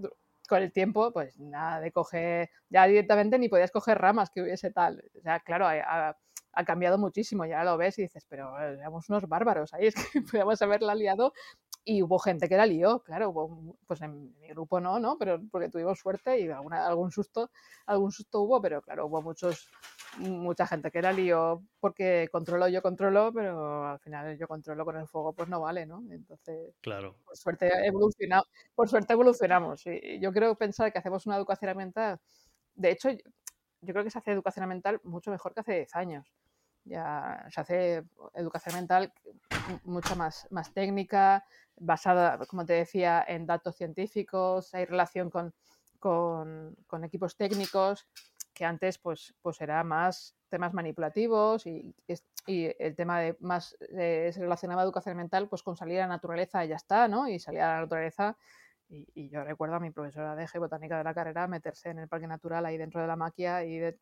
Speaker 3: con el tiempo, pues nada de coger, ya directamente ni podías coger ramas que hubiese tal, o sea, claro, ha, ha cambiado muchísimo, ya lo ves y dices, pero éramos unos bárbaros ahí, es que podíamos haberla liado y hubo gente que la lió, claro, hubo, pues en mi grupo no, ¿no? Pero porque tuvimos suerte y alguna, algún susto, algún susto hubo, pero claro, hubo muchos, mucha gente que la lió porque controlo, yo controlo, pero al final yo controlo con el fuego, pues no vale, ¿no? Entonces,
Speaker 2: claro.
Speaker 3: por suerte evolucionamos, por suerte evolucionamos. Y yo creo pensar que hacemos una educación ambiental, de hecho, yo creo que se hace educación ambiental mucho mejor que hace 10 años ya se hace educación mental mucho más, más técnica, basada, como te decía, en datos científicos, hay relación con, con, equipos técnicos, que antes pues, pues era más temas manipulativos y, y el tema de más eh, se relacionaba educación mental pues con salir a la naturaleza y ya está, ¿no? Y salir a la naturaleza y, y, yo recuerdo a mi profesora de geobotánica de la carrera meterse en el parque natural ahí dentro de la maquia y de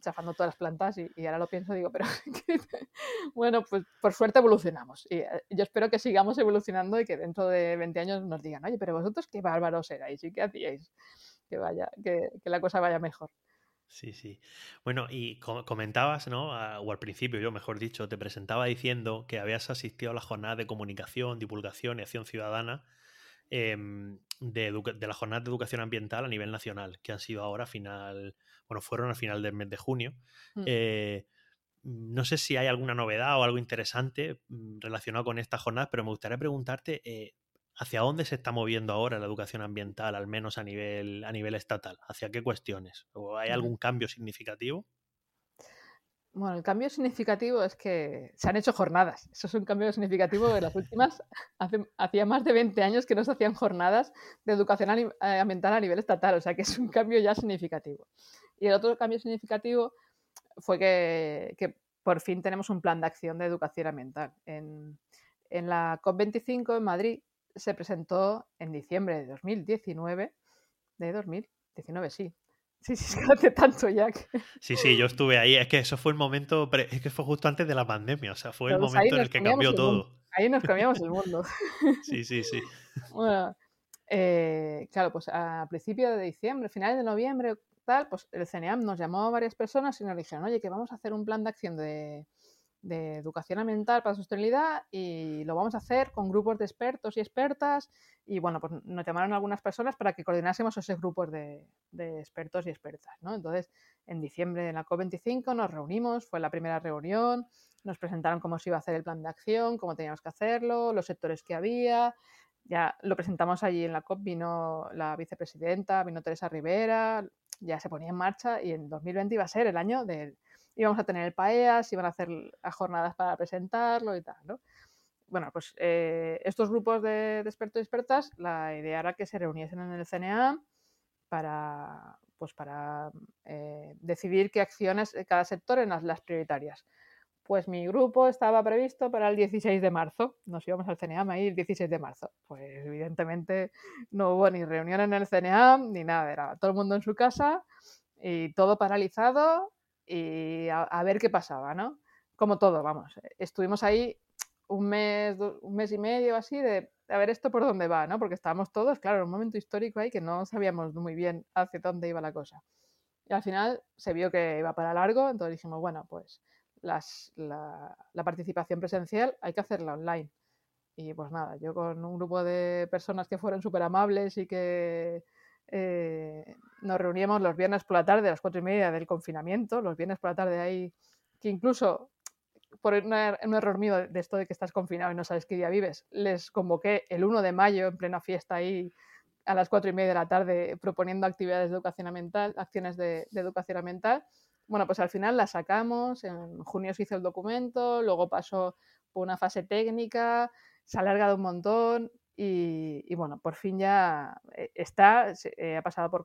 Speaker 3: chafando todas las plantas y, ahora lo pienso digo, pero bueno, pues por suerte evolucionamos y eh, yo espero que sigamos evolucionando y que dentro de 20 años nos digan, oye, pero vosotros qué bárbaros erais y qué hacíais, que vaya, que, que la cosa vaya mejor.
Speaker 2: Sí, sí. Bueno, y comentabas, ¿no? o al principio, yo mejor dicho, te presentaba diciendo que habías asistido a la jornada de comunicación, divulgación y acción ciudadana eh, de, de, la jornada de educación ambiental a nivel nacional, que han sido ahora final, bueno, fueron al final del mes de junio. Mm. Eh, no sé si hay alguna novedad o algo interesante mm, relacionado con esta jornada, pero me gustaría preguntarte eh, hacia dónde se está moviendo ahora la educación ambiental, al menos a nivel, a nivel estatal, hacia qué cuestiones, o hay algún cambio significativo.
Speaker 3: Bueno, el cambio significativo es que se han hecho jornadas. Eso es un cambio significativo de las últimas. Hace, hacía más de 20 años que no se hacían jornadas de educación eh, ambiental a nivel estatal, o sea que es un cambio ya significativo. Y el otro cambio significativo fue que, que por fin tenemos un plan de acción de educación ambiental. En, en la COP25 en Madrid se presentó en diciembre de 2019, de 2019, sí, Sí, sí, hace tanto ya. Que...
Speaker 2: Sí, sí, yo estuve ahí. Es que eso fue el momento, es que fue justo antes de la pandemia, o sea, fue el momento en el que cambió todo.
Speaker 3: Ahí nos cambiamos el mundo.
Speaker 2: Sí, sí, sí.
Speaker 3: Bueno, eh, claro, pues a principios de diciembre, finales de noviembre, tal, pues el CNEAM nos llamó a varias personas y nos dijeron, oye, que vamos a hacer un plan de acción de, de educación ambiental para sostenibilidad y lo vamos a hacer con grupos de expertos y expertas y bueno, pues nos llamaron algunas personas para que coordinásemos esos grupos de, expertos y expertas, ¿no? Entonces, en diciembre de la COP25 nos reunimos, fue la primera reunión, nos presentaron cómo se iba a hacer el plan de acción, cómo teníamos que hacerlo, los sectores que había, ya lo presentamos allí en la COP, vino la vicepresidenta, vino Teresa Rivera, ya se ponía en marcha y en 2020 iba a ser el año del íbamos a tener el PAEAS, iban a hacer jornadas para presentarlo y tal, ¿no? Bueno, pues eh, estos grupos de, expertos y expertas, la idea era que se reuniesen en el CNA para, pues para eh, decidir qué acciones de cada sector en las, prioritarias. Pues mi grupo estaba previsto para el 16 de marzo. Nos íbamos al CNA ahí el 16 de marzo. Pues evidentemente no hubo ni reunión en el CNA ni nada. Era todo el mundo en su casa y todo paralizado y a, ver qué pasaba, ¿no? Como todo, vamos. Estuvimos ahí un mes, un mes y medio así de a ver esto por dónde va, ¿no? Porque estábamos todos, claro, en un momento histórico ahí que no sabíamos muy bien hacia dónde iba la cosa. Y al final se vio que iba para largo, entonces dijimos, bueno, pues las, la, la, participación presencial hay que hacerla online. Y pues nada, yo con un grupo de personas que fueron súper amables y que eh, nos reuníamos los viernes por la tarde, a las cuatro y media del confinamiento, los viernes por la tarde ahí, que incluso por un, er, error mío de esto de que estás confinado y no sabes qué día vives, les convoqué el 1 de mayo en plena fiesta ahí a las cuatro y media de la tarde proponiendo actividades de educación ambiental, acciones de, de educación ambiental. Bueno, pues al final la sacamos, en junio se hizo el documento, luego pasó por una fase técnica, se ha alargado un montón, y, bueno, por fin ya eh, está, eh, ha pasado por,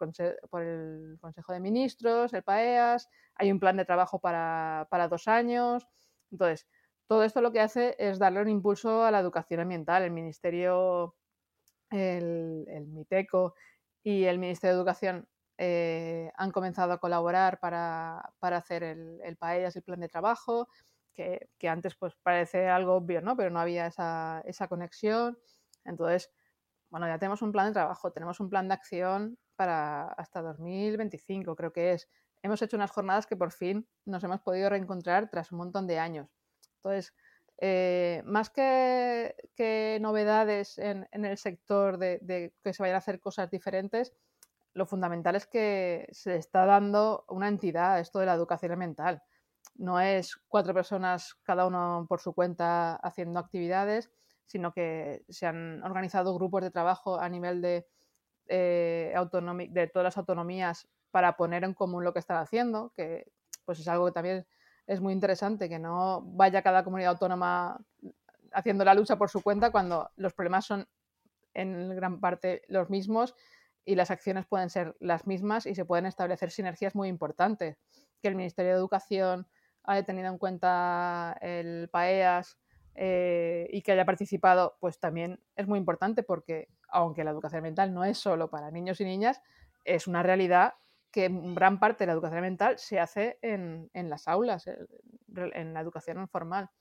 Speaker 3: por, el Consejo de Ministros, el PAEAS, hay un plan de trabajo para, para, dos años. Entonces, todo esto lo que hace es darle un impulso a la educación ambiental. El Ministerio, el, MITECO y el Ministerio de Educación eh, han comenzado a colaborar para, para hacer el, el, PAEAS, el plan de trabajo, que, que, antes pues parece algo obvio, ¿no? Pero no había esa, esa conexión. Entonces, bueno, ya tenemos un plan de trabajo, tenemos un plan de acción para hasta 2025, creo que es. Hemos hecho unas jornadas que por fin nos hemos podido reencontrar tras un montón de años. Entonces, eh, más que, novedades en, el sector de, que se vayan a hacer cosas diferentes, lo fundamental es que se está dando una entidad a esto de la educación ambiental. No es cuatro personas, cada uno por su cuenta, haciendo actividades, sino que se han organizado grupos de trabajo a nivel de, eh, de todas las autonomías para poner en común lo que están haciendo, que pues es algo que también es muy interesante, que no vaya cada comunidad autónoma haciendo la lucha por su cuenta cuando los problemas son en gran parte los mismos y las acciones pueden ser las mismas y se pueden establecer sinergias muy importantes. Que el Ministerio de Educación haya tenido en cuenta el PAEAS eh, y que haya participado, pues también es muy importante porque, aunque la educación ambiental no es solo para niños y niñas, es una realidad que gran parte de la educación ambiental se hace en, en las aulas, eh, en la educación formal.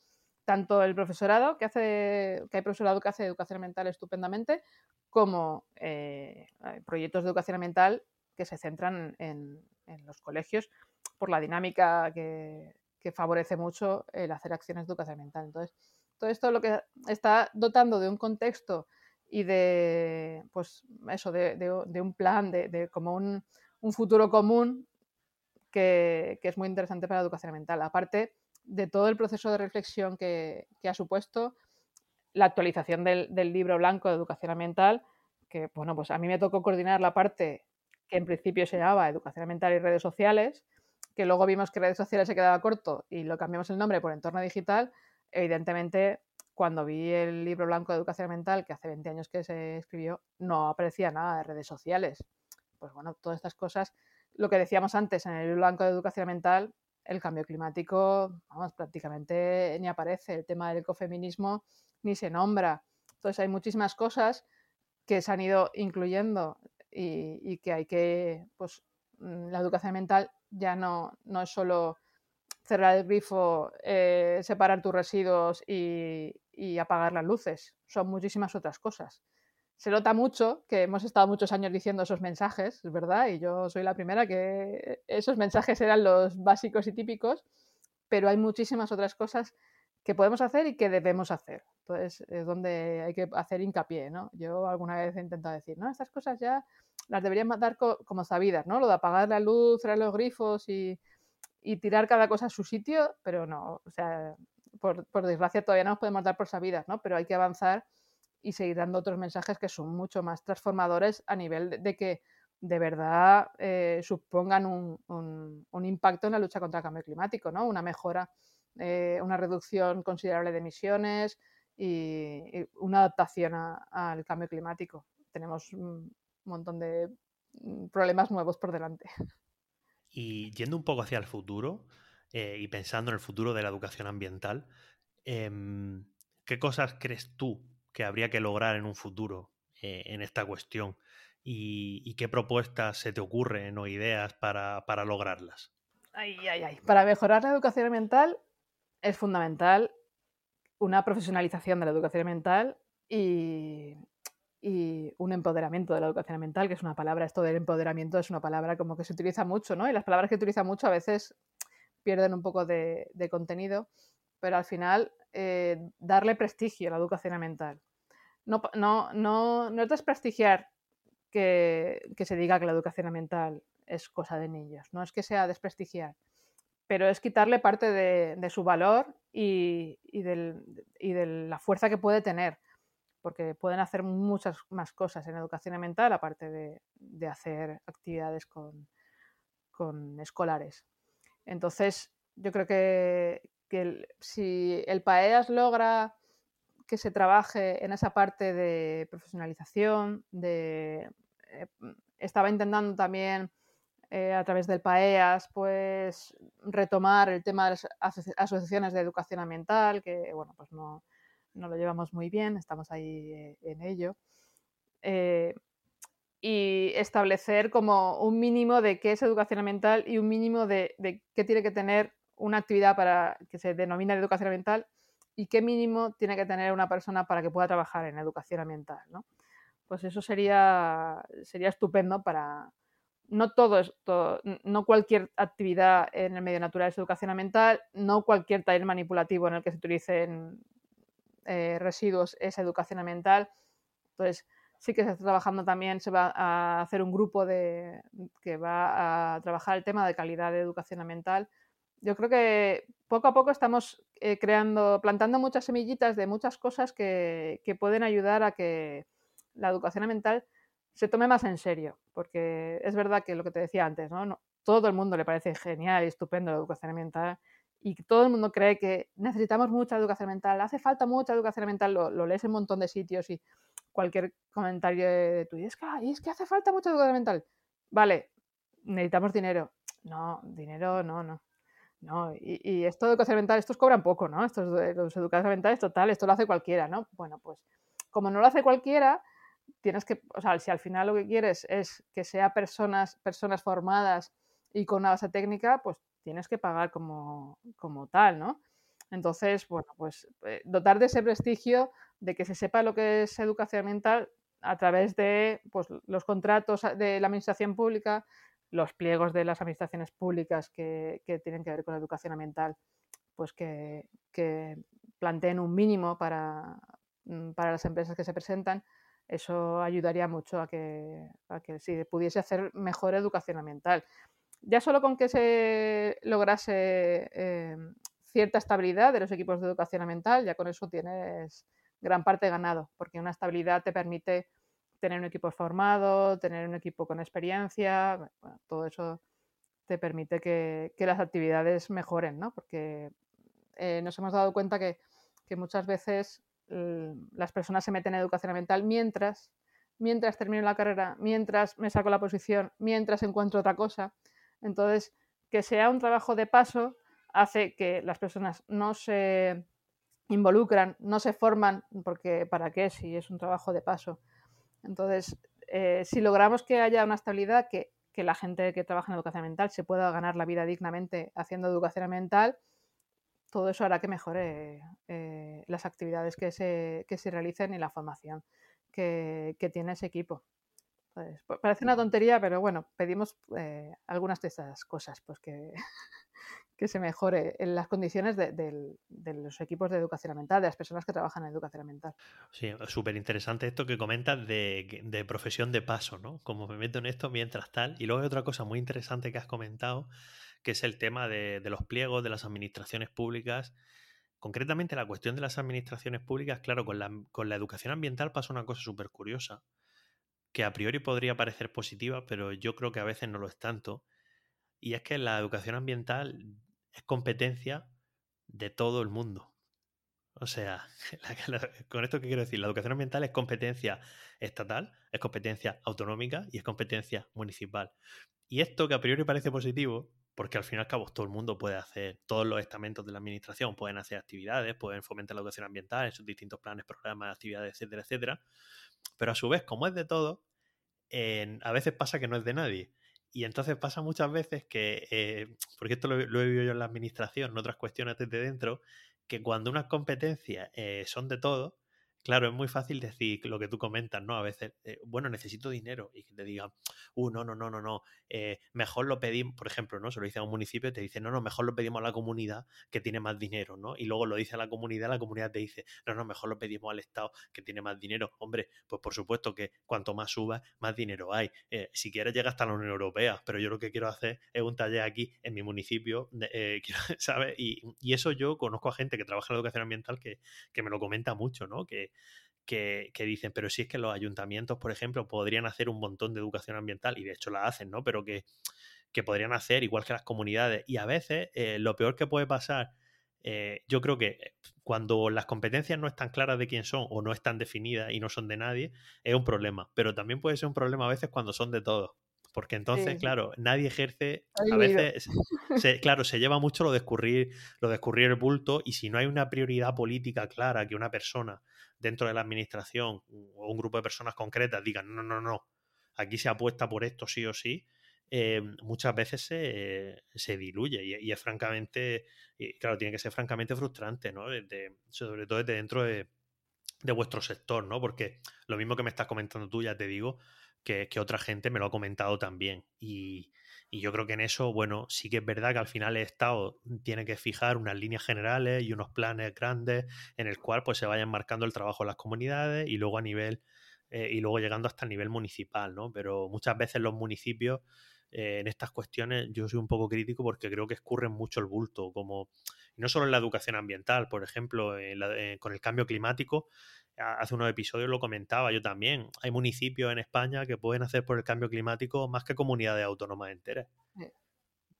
Speaker 3: Tanto el profesorado, que hace, que hay profesorado que hace educación ambiental estupendamente, como eh, proyectos de educación ambiental que se centran en, en los colegios por la dinámica que, que, favorece mucho el hacer acciones de educación ambiental. Entonces, todo esto lo que está dotando de un contexto y de, pues, eso, de, un plan, de, como un, futuro común que, es muy interesante para la educación ambiental. Aparte de todo el proceso de reflexión que, ha supuesto la actualización del, libro blanco de educación ambiental, que, bueno, pues a mí me tocó coordinar la parte que en principio se llamaba educación ambiental y redes sociales, que luego vimos que redes sociales se quedaba corto y lo cambiamos el nombre por entorno digital, evidentemente, cuando vi el libro blanco de educación mental, que hace 20 años que se escribió, no aparecía nada de redes sociales. Pues bueno, todas estas cosas, lo que decíamos antes en el libro blanco de educación mental, el cambio climático, vamos, prácticamente ni aparece, el tema del ecofeminismo ni se nombra. Entonces hay muchísimas cosas que se han ido incluyendo y, que hay que, pues mm, la educación mental ya no, no es solo cerrar el grifo, eh, separar tus residuos y, apagar las luces. Son muchísimas otras cosas. Se nota mucho que hemos estado muchos años diciendo esos mensajes, es verdad, y yo soy la primera que esos mensajes eran los básicos y típicos, pero hay muchísimas otras cosas que podemos hacer y que debemos hacer. Entonces es donde hay que hacer hincapié, ¿no? Yo alguna vez he intentado decir, no, estas cosas ya las deberían dar como sabidas, ¿no? Lo de apagar la luz, cerrar los grifos y, tirar cada cosa a su sitio, pero no, o sea, por, desgracia todavía no nos podemos dar por sabidas, ¿no? Pero hay que avanzar y seguir dando otros mensajes que son mucho más transformadores a nivel de, que de verdad eh, supongan un, un, impacto en la lucha contra el cambio climático, ¿no? Una mejora, eh, una reducción considerable de emisiones y, una adaptación al cambio climático. Tenemos un montón de mm, problemas nuevos por delante.
Speaker 2: Y yendo un poco hacia el futuro eh, y pensando en el futuro de la educación ambiental, em, ¿qué cosas crees tú que habría que lograr en un futuro eh, en esta cuestión? ¿Y, qué propuestas se te ocurren o ideas para, lograrlas?
Speaker 3: Ay, ay, ay. Para mejorar la educación ambiental es fundamental una profesionalización de la educación ambiental y, y un empoderamiento de la educación ambiental, que es una palabra, esto del empoderamiento es una palabra como que se utiliza mucho, ¿no? Y las palabras que utiliza mucho a veces pierden un poco de, contenido, pero al final eh, darle prestigio a la educación ambiental. No, no, no, no es desprestigiar que, se diga que la educación ambiental es cosa de niños, no es que sea desprestigiar, pero es quitarle parte de, su valor y, y, y de la fuerza que puede tener porque pueden hacer muchas más cosas en educación ambiental, aparte de, hacer actividades con, escolares. Entonces, yo creo que, si el PAEAS logra que se trabaje en esa parte de profesionalización, de, eh, estaba intentando también eh, a través del PAEAS, pues retomar el tema de las asociaciones de educación ambiental, que bueno, pues no, no lo llevamos muy bien, estamos ahí eh, en ello. Eh, y establecer como un mínimo de qué es educación ambiental y un mínimo de, qué tiene que tener una actividad para que se denomine educación ambiental y qué mínimo tiene que tener una persona para que pueda trabajar en educación ambiental. ¿no? Pues eso sería, sería estupendo para... No todo, esto, no cualquier actividad en el medio natural es educación ambiental, no cualquier taller manipulativo en el que se utilicen eh, residuos es educación ambiental. Entonces, sí que se está trabajando también, se va a hacer un grupo de, que va a trabajar el tema de calidad de educación ambiental. Yo creo que poco a poco estamos eh, creando, plantando muchas semillitas de muchas cosas que, pueden ayudar a que la educación ambiental se tome más en serio, porque es verdad que lo que te decía antes, no todo el mundo le parece genial y estupendo la educación ambiental, y todo el mundo cree que necesitamos mucha educación mental, hace falta mucha educación mental, lo, lees en un montón de sitios y cualquier comentario de tu es que, es que hace falta mucha educación mental. Vale, necesitamos dinero. No, dinero no, no. No, y, y esto de educación mental, estos cobran poco, ¿no? Estos los educadores mentales, total, esto lo hace cualquiera, ¿no? Bueno, pues como no lo hace cualquiera, tienes que, o sea, si al final lo que quieres es que sea personas, personas formadas y con una base técnica, pues tienes que pagar como, tal, ¿no? Entonces, bueno, pues eh, dotar de ese prestigio, de que se sepa lo que es educación ambiental a través de pues, los contratos de la administración pública, los pliegos de las administraciones públicas que, tienen que ver con la educación ambiental, pues que, planteen un mínimo para, mm, para, las empresas que se presentan, eso ayudaría mucho a que, a que se pudiese hacer mejor educación ambiental ya solo con que se lograse eh, cierta estabilidad de los equipos de educación ambiental, ya con eso tienes gran parte ganado, porque una estabilidad te permite tener un equipo formado, tener un equipo con experiencia, todo eso te permite que, las actividades mejoren, ¿no? Porque eh, nos hemos dado cuenta que, muchas veces las personas se meten en educación ambiental mientras, mientras termino la carrera, mientras me saco la posición, mientras encuentro otra cosa. Entonces, que sea un trabajo de paso hace que las personas no se involucran, no se forman, porque ¿para qué si es un trabajo de paso? Entonces, eh, si logramos que haya una estabilidad, que, la gente que trabaja en educación ambiental se pueda ganar la vida dignamente haciendo educación ambiental, todo eso hará que mejore eh, las actividades que se, se, realicen y la formación que tiene ese equipo. Pues, parece una tontería, pero bueno, pedimos eh, algunas de esas cosas pues que, que se mejore en las condiciones de, los equipos de educación ambiental, de las personas que trabajan en educación ambiental.
Speaker 2: Sí, súper interesante esto que comentas de, profesión de paso, ¿no? Como me meto en esto mientras tal. Y luego hay otra cosa muy interesante que has comentado, que es el tema de, los pliegos de las administraciones públicas. Concretamente la cuestión de las administraciones públicas, claro, con la, con la educación ambiental pasa una cosa súper curiosa, que a priori podría parecer positiva, pero yo creo que a veces no lo es tanto. Y es que la educación ambiental es competencia de todo el mundo. O sea, con esto que quiero decir, la educación ambiental es competencia estatal, es competencia autonómica y es competencia municipal. Y esto que a priori parece positivo, porque al fin y al cabo todo el mundo puede hacer, todos los estamentos de la administración pueden hacer actividades, pueden fomentar la educación ambiental en sus distintos planes, programas, actividades, etcétera, etcétera. Pero a su vez, como es de todo, a veces pasa que no es de nadie. Y entonces pasa muchas veces que, eh, porque esto lo, he vivido yo en la administración, en otras cuestiones desde dentro, que cuando unas competencias eh, son de todo, Claro, es muy fácil decir lo que tú comentas, ¿no? A veces, eh, bueno, necesito dinero y que te digan, uh, no, no, no, no, no, eh, mejor lo pedimos, por ejemplo, ¿no? Se lo dice a un municipio y te dice, no, no, mejor lo pedimos a la comunidad que tiene más dinero, ¿no? Y luego lo dice a la comunidad, la comunidad te dice, no, no, mejor lo pedimos al Estado que tiene más dinero. Hombre, pues por supuesto que cuanto más suba, más dinero hay. Eh, si quieres, llega hasta la Unión Europea, pero yo lo que quiero hacer es un taller aquí en mi municipio, ¿sabes? Y, y, eso yo conozco a gente que trabaja en la educación ambiental que, que me lo comenta mucho, ¿no? Que, que, dicen, pero si es que los ayuntamientos, por ejemplo, podrían hacer un montón de educación ambiental, y de hecho la hacen, ¿no? Pero que, podrían hacer igual que las comunidades. Y a veces eh, lo peor que puede pasar, eh, yo creo que cuando las competencias no están claras de quién son o no están definidas y no son de nadie, es un problema. Pero también puede ser un problema a veces cuando son de todos. Porque entonces, claro, nadie ejerce, a veces, claro, se lleva mucho lo de, escurrir, lo de escurrir el bulto y si no hay una prioridad política clara que una persona dentro de la administración o un grupo de personas concretas digan, no, no, no, aquí se apuesta por esto sí o sí, eh, muchas veces se, diluye y, es francamente, claro, tiene que ser francamente frustrante, ¿no? sobre todo desde dentro de, de vuestro sector, ¿no? Porque lo mismo que me estás comentando tú, ya te digo, que, otra gente me lo ha comentado también. Y, yo creo que en eso, bueno, sí que es verdad que al final el Estado tiene que fijar unas líneas generales y unos planes grandes en el cual pues se vayan marcando el trabajo de las comunidades y luego a nivel eh, y luego llegando hasta el nivel municipal, ¿no? Pero muchas veces los municipios eh, en estas cuestiones yo soy un poco crítico porque creo que escurren mucho el bulto, como no solo en la educación ambiental, por ejemplo, con el cambio climático, hace unos episodios lo comentaba yo también. Hay municipios en España que pueden hacer por el cambio climático más que comunidades autónomas enteras.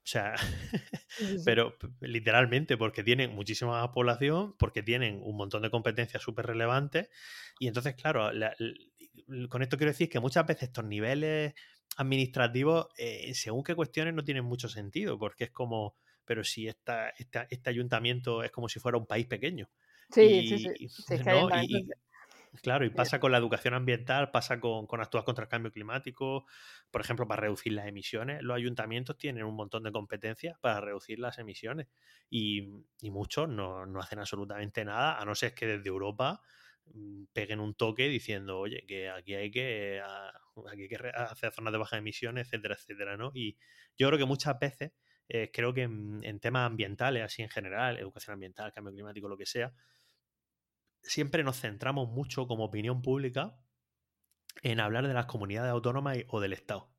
Speaker 2: O sea, pero literalmente porque tienen muchísima más población, porque tienen un montón de competencias súper relevantes. Y entonces, claro, con esto quiero decir que muchas veces estos niveles administrativos, eh, según qué cuestiones, no tienen mucho sentido, porque es como, pero si esta, este ayuntamiento es como si fuera un país pequeño.
Speaker 3: Sí, sí, sí.
Speaker 2: Claro, y pasa con la educación ambiental, pasa con, actuar contra el cambio climático, por ejemplo, para reducir las emisiones. Los ayuntamientos tienen un montón de competencias para reducir las emisiones y, muchos no, hacen absolutamente nada, a no ser que desde Europa mm, peguen un toque diciendo, oye, que aquí hay que, ah, hay que hacer zonas de bajas emisiones, etcétera, etcétera, ¿no? Y yo creo que muchas veces, eh, creo que en, en, temas ambientales, así en general, educación ambiental, cambio climático, lo que sea, siempre nos centramos mucho como opinión pública en hablar de las comunidades autónomas o del Estado.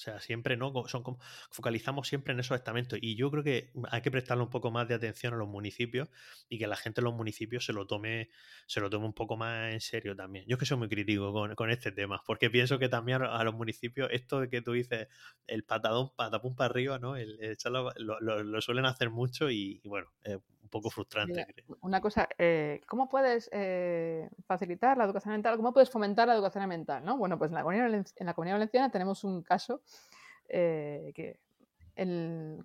Speaker 2: O sea, siempre no son focalizamos siempre en esos estamentos y yo creo que hay que prestarle un poco más de atención a los municipios y que la gente en los municipios se lo tome se lo tome un poco más en serio también. Yo es que soy muy crítico con, este tema, porque pienso que también a los municipios esto de que tú dices el patadón patapum para arriba, ¿no? El, lo, suelen hacer mucho y, bueno, poco frustrante.
Speaker 3: una cosa, eh, ¿cómo puedes eh, facilitar la educación ambiental? ¿Cómo puedes fomentar la educación ambiental? ¿no? Bueno, pues en la Comunidad, en la Comunidad Valenciana tenemos un caso eh, que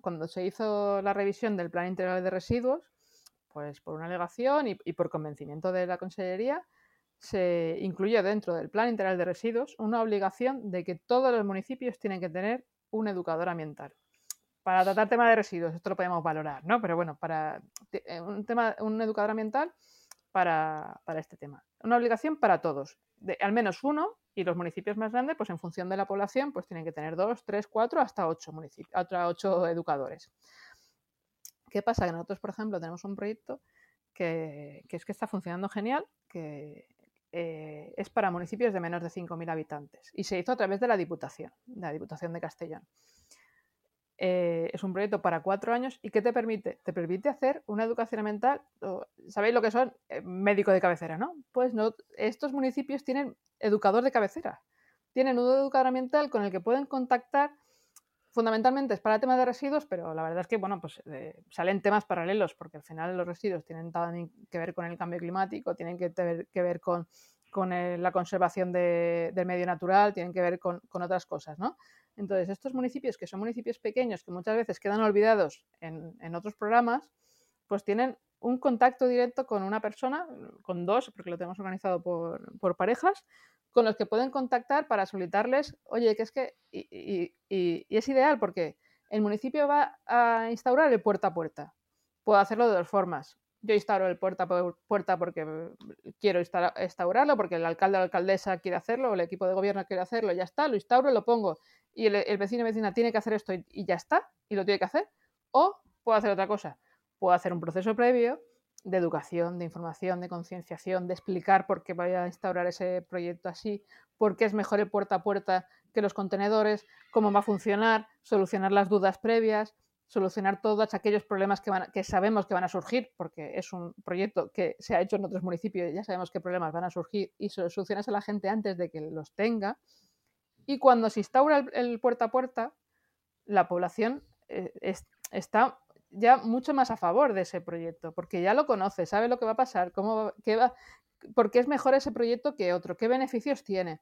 Speaker 3: cuando se hizo la revisión del Plan Integral de Residuos, pues por una alegación y, y por convencimiento de la Consellería, se incluyó dentro del Plan Integral de Residuos una obligación de que todos los municipios tienen que tener un educador ambiental para tratar tema de residuos, esto lo podemos valorar, ¿no? Pero bueno, para eh, un tema, un educador ambiental para, este tema. Una obligación para todos, al menos uno, y los municipios más grandes, pues en función de la población, pues tienen que tener dos, tres, cuatro, hasta ocho municipios, hasta ocho educadores. ¿Qué pasa? Que nosotros, por ejemplo, tenemos un proyecto que, es que está funcionando genial, que eh, es para municipios de menos de 5.000 habitantes y se hizo a través de la Diputación, de la Diputación de Castellón. Eh, es un proyecto para cuatro años y ¿qué te permite? Te permite hacer una educación ambiental, ¿sabéis lo que son? Eh, médico de cabecera, ¿no? Pues no, estos municipios tienen educador de cabecera, tienen un educador ambiental con el que pueden contactar fundamentalmente es para temas de residuos, pero la verdad es que bueno, pues eh, salen temas paralelos, porque al final los residuos tienen que ver con el cambio climático, tienen que ver con, la conservación del medio natural, tienen que ver con, otras cosas, ¿no? Entonces, estos municipios, que son municipios pequeños, que muchas veces quedan olvidados en, otros programas, pues tienen un contacto directo con una persona, con dos, porque lo tenemos organizado por, por parejas, con los que pueden contactar para solicitarles, oye, que es que, y, es ideal porque el municipio va a instaurar el puerta a puerta. Puedo hacerlo de dos formas. Yo instauro el puerta puerta porque quiero instaurarlo, porque el alcalde o la alcaldesa quiere hacerlo, o el equipo de gobierno quiere hacerlo, ya está, lo instauro, lo pongo, y el, vecino o vecina tiene que hacer esto y ya está, y lo tiene que hacer. O puedo hacer otra cosa. Puedo hacer un proceso previo de educación, de información, de concienciación, de explicar por qué voy a instaurar ese proyecto así, por qué es mejor el puerta a puerta que los contenedores, cómo va a funcionar, solucionar las dudas previas, solucionar todos aquellos problemas que, van, que sabemos que van a surgir, porque es un proyecto que se ha hecho en otros municipios y ya sabemos qué problemas van a surgir y solucionas a la gente antes de que los tenga. Y cuando se instaura el, puerta a puerta, la población eh, está ya mucho más a favor de ese proyecto, porque ya lo conoce, sabe lo que va a pasar, cómo qué va, por qué es mejor ese proyecto que otro, qué beneficios tiene.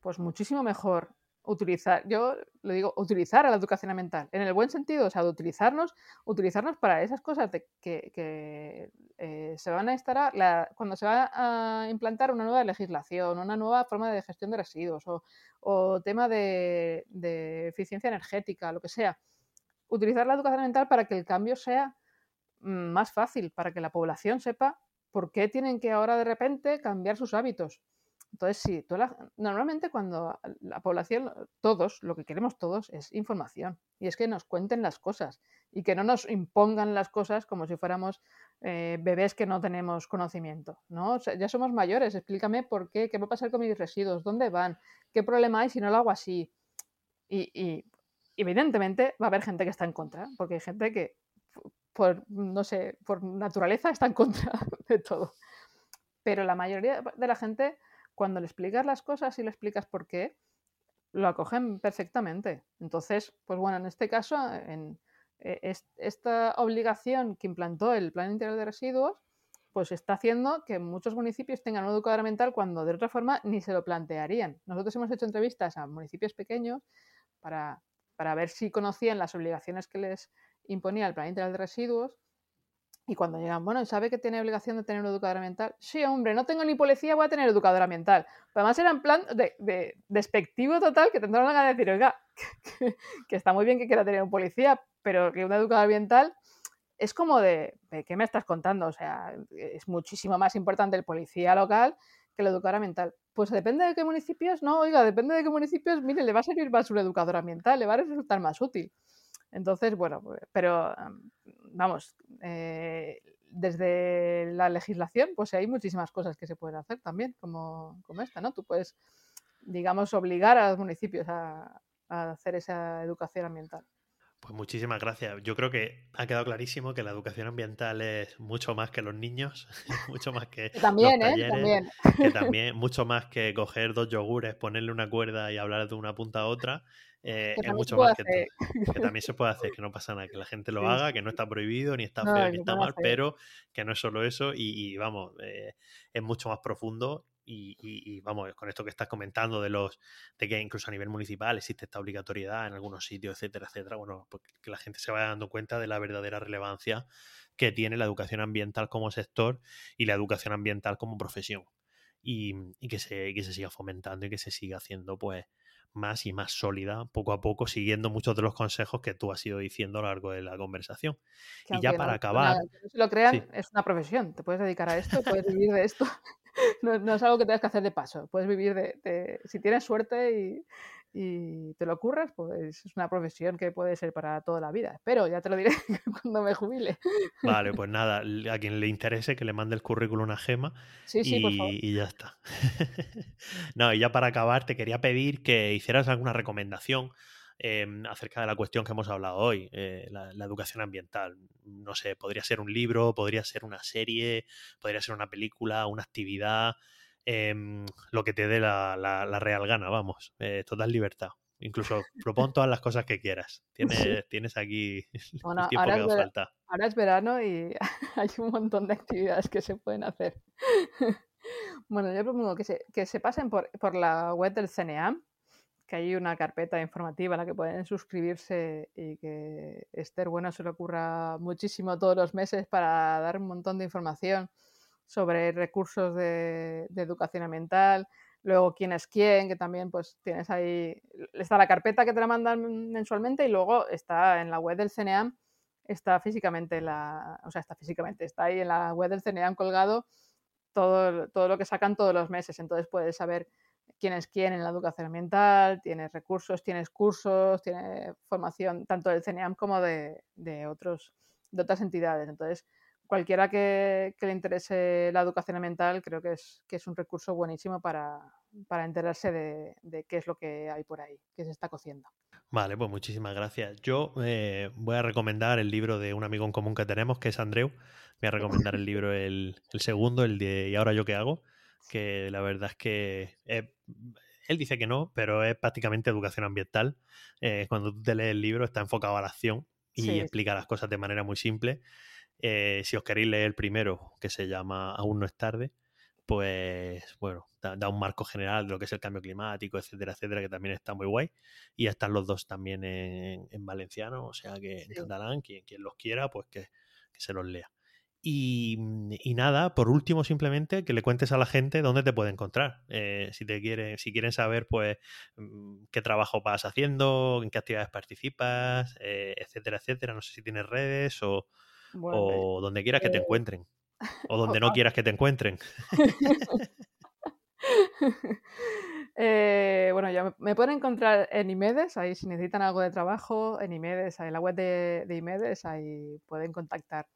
Speaker 3: Pues muchísimo mejor utilizar, yo le digo, utilizar a la educación ambiental, en el buen sentido, o sea, de utilizarnos, utilizarnos para esas cosas de que, eh, se van a instalar, cuando se va a implantar una nueva legislación, una nueva forma de gestión de residuos o, tema de eficiencia energética, lo que sea utilizar la educación ambiental para que el cambio sea mm, más fácil, para que la población sepa por qué tienen que ahora de repente cambiar sus hábitos. Entonces, sí, normalmente cuando la población, todos, lo que queremos todos es información. Y es que nos cuenten las cosas y que no nos impongan las cosas como si fuéramos eh, bebés que no tenemos conocimiento. ¿no? ya somos mayores, explícame por qué, qué va a pasar con mis residuos, dónde van, qué problema hay si no lo hago así. y evidentemente va a haber gente que está en contra, porque hay gente que, por, no sé, por naturaleza está en contra de todo. Pero la mayoría de la gente, cuando le explicas las cosas y le explicas por qué, lo acogen perfectamente. Entonces, pues bueno, en este caso, en, e, esta obligación que implantó el Plan Integral de Residuos, pues está haciendo que muchos municipios tengan un educador ambiental cuando de otra forma ni se lo plantearían. Nosotros hemos hecho entrevistas a municipios pequeños para para ver si conocían las obligaciones que les imponía el Plan Integral de Residuos. Y cuando llegan, bueno, ¿sabe que tiene obligación de tener un educador ambiental? Sí, hombre, no tengo ni policía, voy a tener educador ambiental. además era en plan de, despectivo total que tendrán ganas de decir, oiga, que, está muy bien que quiera tener un policía, pero que un educador ambiental es como de, ¿qué me estás contando? O sea, es muchísimo más importante el policía local que el educador ambiental. Pues depende de qué municipios, no, oiga, depende de qué municipios, mire, le va a servir más un educador ambiental, le va a resultar más útil. Entonces, bueno, pues, pero vamos, eh, desde la legislación, pues hay muchísimas cosas que se pueden hacer también, como, como esta, ¿no? Tú puedes, digamos, obligar a los municipios a hacer esa educación ambiental.
Speaker 2: Pues muchísimas gracias. Yo creo que ha quedado clarísimo que la educación ambiental es mucho más que los niños, mucho más que
Speaker 3: también, los ¿eh? También.
Speaker 2: que también mucho más que coger dos yogures, ponerle una cuerda y hablar de una punta a otra. Eh, es mucho más que, que, también se puede hacer, que no pasa nada, que la gente lo haga, que no está prohibido, ni está feo, ni está mal, pero que no es solo eso y, vamos, eh, es mucho más profundo y, vamos, con esto que estás comentando de los de que incluso a nivel municipal existe esta obligatoriedad en algunos sitios, etcétera, etcétera, bueno, pues que la gente se vaya dando cuenta de la verdadera relevancia que tiene la educación ambiental como sector y la educación ambiental como profesión. Y, que, se, que se siga fomentando y que se siga haciendo pues más y más sólida poco a poco, siguiendo muchos de los consejos que tú has ido diciendo a lo largo de la conversación. y ya para acabar...
Speaker 3: si lo crean, es una profesión, te puedes dedicar a esto, puedes vivir de esto. no, es algo que tengas que hacer de paso. Puedes vivir de, si tienes suerte y te lo ocurres, pues es una profesión que puede ser para toda la vida. Pero ya te lo diré cuando me jubile.
Speaker 2: Vale, pues nada, a quien le interese que le mande el currículum a Gema
Speaker 3: sí, sí,
Speaker 2: y,
Speaker 3: por favor.
Speaker 2: y ya está. no, y ya para acabar te quería pedir que hicieras alguna recomendación em, acerca de la cuestión que hemos hablado hoy, eh, la, la, educación ambiental. No sé, podría ser un libro, podría ser una serie, podría ser una película, una actividad, eh, lo que te dé la, la, la real gana, vamos, eh, total libertad. Incluso propon todas las cosas que quieras. Tienes, tienes aquí
Speaker 3: bueno,
Speaker 2: el tiempo que falta.
Speaker 3: Ahora es verano y hay un montón de actividades que se pueden hacer. bueno, yo propongo que se, que se pasen por, por la web del CNEAM, que hay una carpeta informativa a la que pueden suscribirse y que Esther Bueno se le ocurra muchísimo todos los meses para dar un montón de información sobre recursos de, educación ambiental, luego quién es quién, que también pues tienes ahí, está la carpeta que te la mandan mensualmente y luego está en la web del CNEAM, está físicamente, la, o sea, está físicamente, está ahí en la web del CNEAM colgado todo, todo lo que sacan todos los meses, entonces puedes saber quién es quién en la educación ambiental, tienes recursos, tienes cursos, tienes formación tanto del CNEAM como de, de, otros, de otras entidades, entonces cualquiera que, que, le interese la educación ambiental creo que es, que es un recurso buenísimo para, para enterarse de, de, qué es lo que hay por ahí, qué se está cociendo.
Speaker 2: Vale, pues muchísimas gracias. Yo eh, voy a recomendar el libro de un amigo en común que tenemos, que es Andreu. Voy a recomendar el libro, el, el segundo, el de ¿Y ahora yo qué hago? Que la verdad es que él dice que no, pero es prácticamente educación ambiental. Eh, cuando tú te lees el libro está enfocado a la acción y sí. explica las cosas de manera muy simple. Eh, si os queréis leer el primero, que se llama Aún no es tarde, pues bueno, da, da, un marco general de lo que es el cambio climático, etcétera, etcétera, que también está muy guay. Y están los dos también en, en valenciano, o sea que sí. en catalán, quien, quien, los quiera, pues que, que se los lea. Y, y, nada, por último, simplemente que le cuentes a la gente dónde te puede encontrar. Eh, si te quieren, si quieren saber, pues, mm, qué trabajo vas haciendo, en qué actividades participas, eh, etcétera, etcétera. No sé si tienes redes o, bueno, o donde quieras que te encuentren. O donde no quieras que te encuentren.
Speaker 3: eh, bueno, ya me pueden encontrar en Imedes, ahí si necesitan algo de trabajo, en Imedes, en la web de, de Imedes, ahí pueden contactar.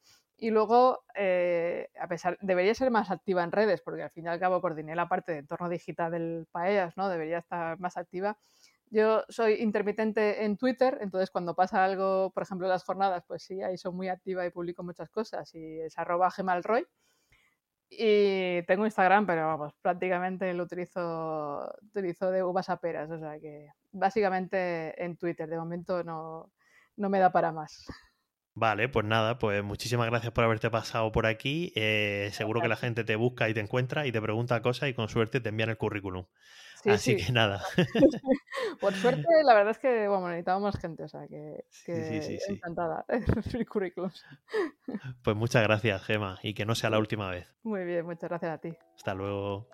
Speaker 3: Y luego, eh, a pesar, debería ser más activa en redes, porque al fin y al cabo coordiné la parte de entorno digital del PAEAS, ¿no? Debería estar más activa. Yo soy intermitente en Twitter, entonces cuando pasa algo, por ejemplo, las jornadas, pues sí, ahí soy muy activa y publico muchas cosas y es arroba gemalroy. Y tengo Instagram, pero vamos, prácticamente lo utilizo, utilizo de uvas a peras, o sea que básicamente en Twitter, de momento no, no me da para más.
Speaker 2: Vale, pues nada, pues muchísimas gracias por haberte pasado por aquí. Eh, seguro que la gente te busca y te encuentra y te pregunta cosas y con suerte te envían el currículum.
Speaker 3: Sí,
Speaker 2: Así
Speaker 3: sí.
Speaker 2: que nada.
Speaker 3: por suerte, la verdad es que bueno, necesitamos más gente, o sea que, que
Speaker 2: sí, sí,
Speaker 3: encantada de currículums.
Speaker 2: Pues muchas gracias, Gema, y que no sea la última vez.
Speaker 3: Muy bien, muchas gracias a ti.
Speaker 2: Hasta luego.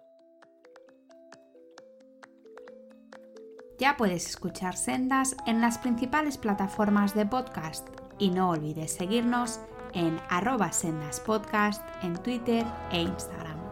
Speaker 1: Ya puedes escuchar Sendas en las principales plataformas de podcast y no olvides seguirnos en arroba sendaspodcast en Twitter e Instagram.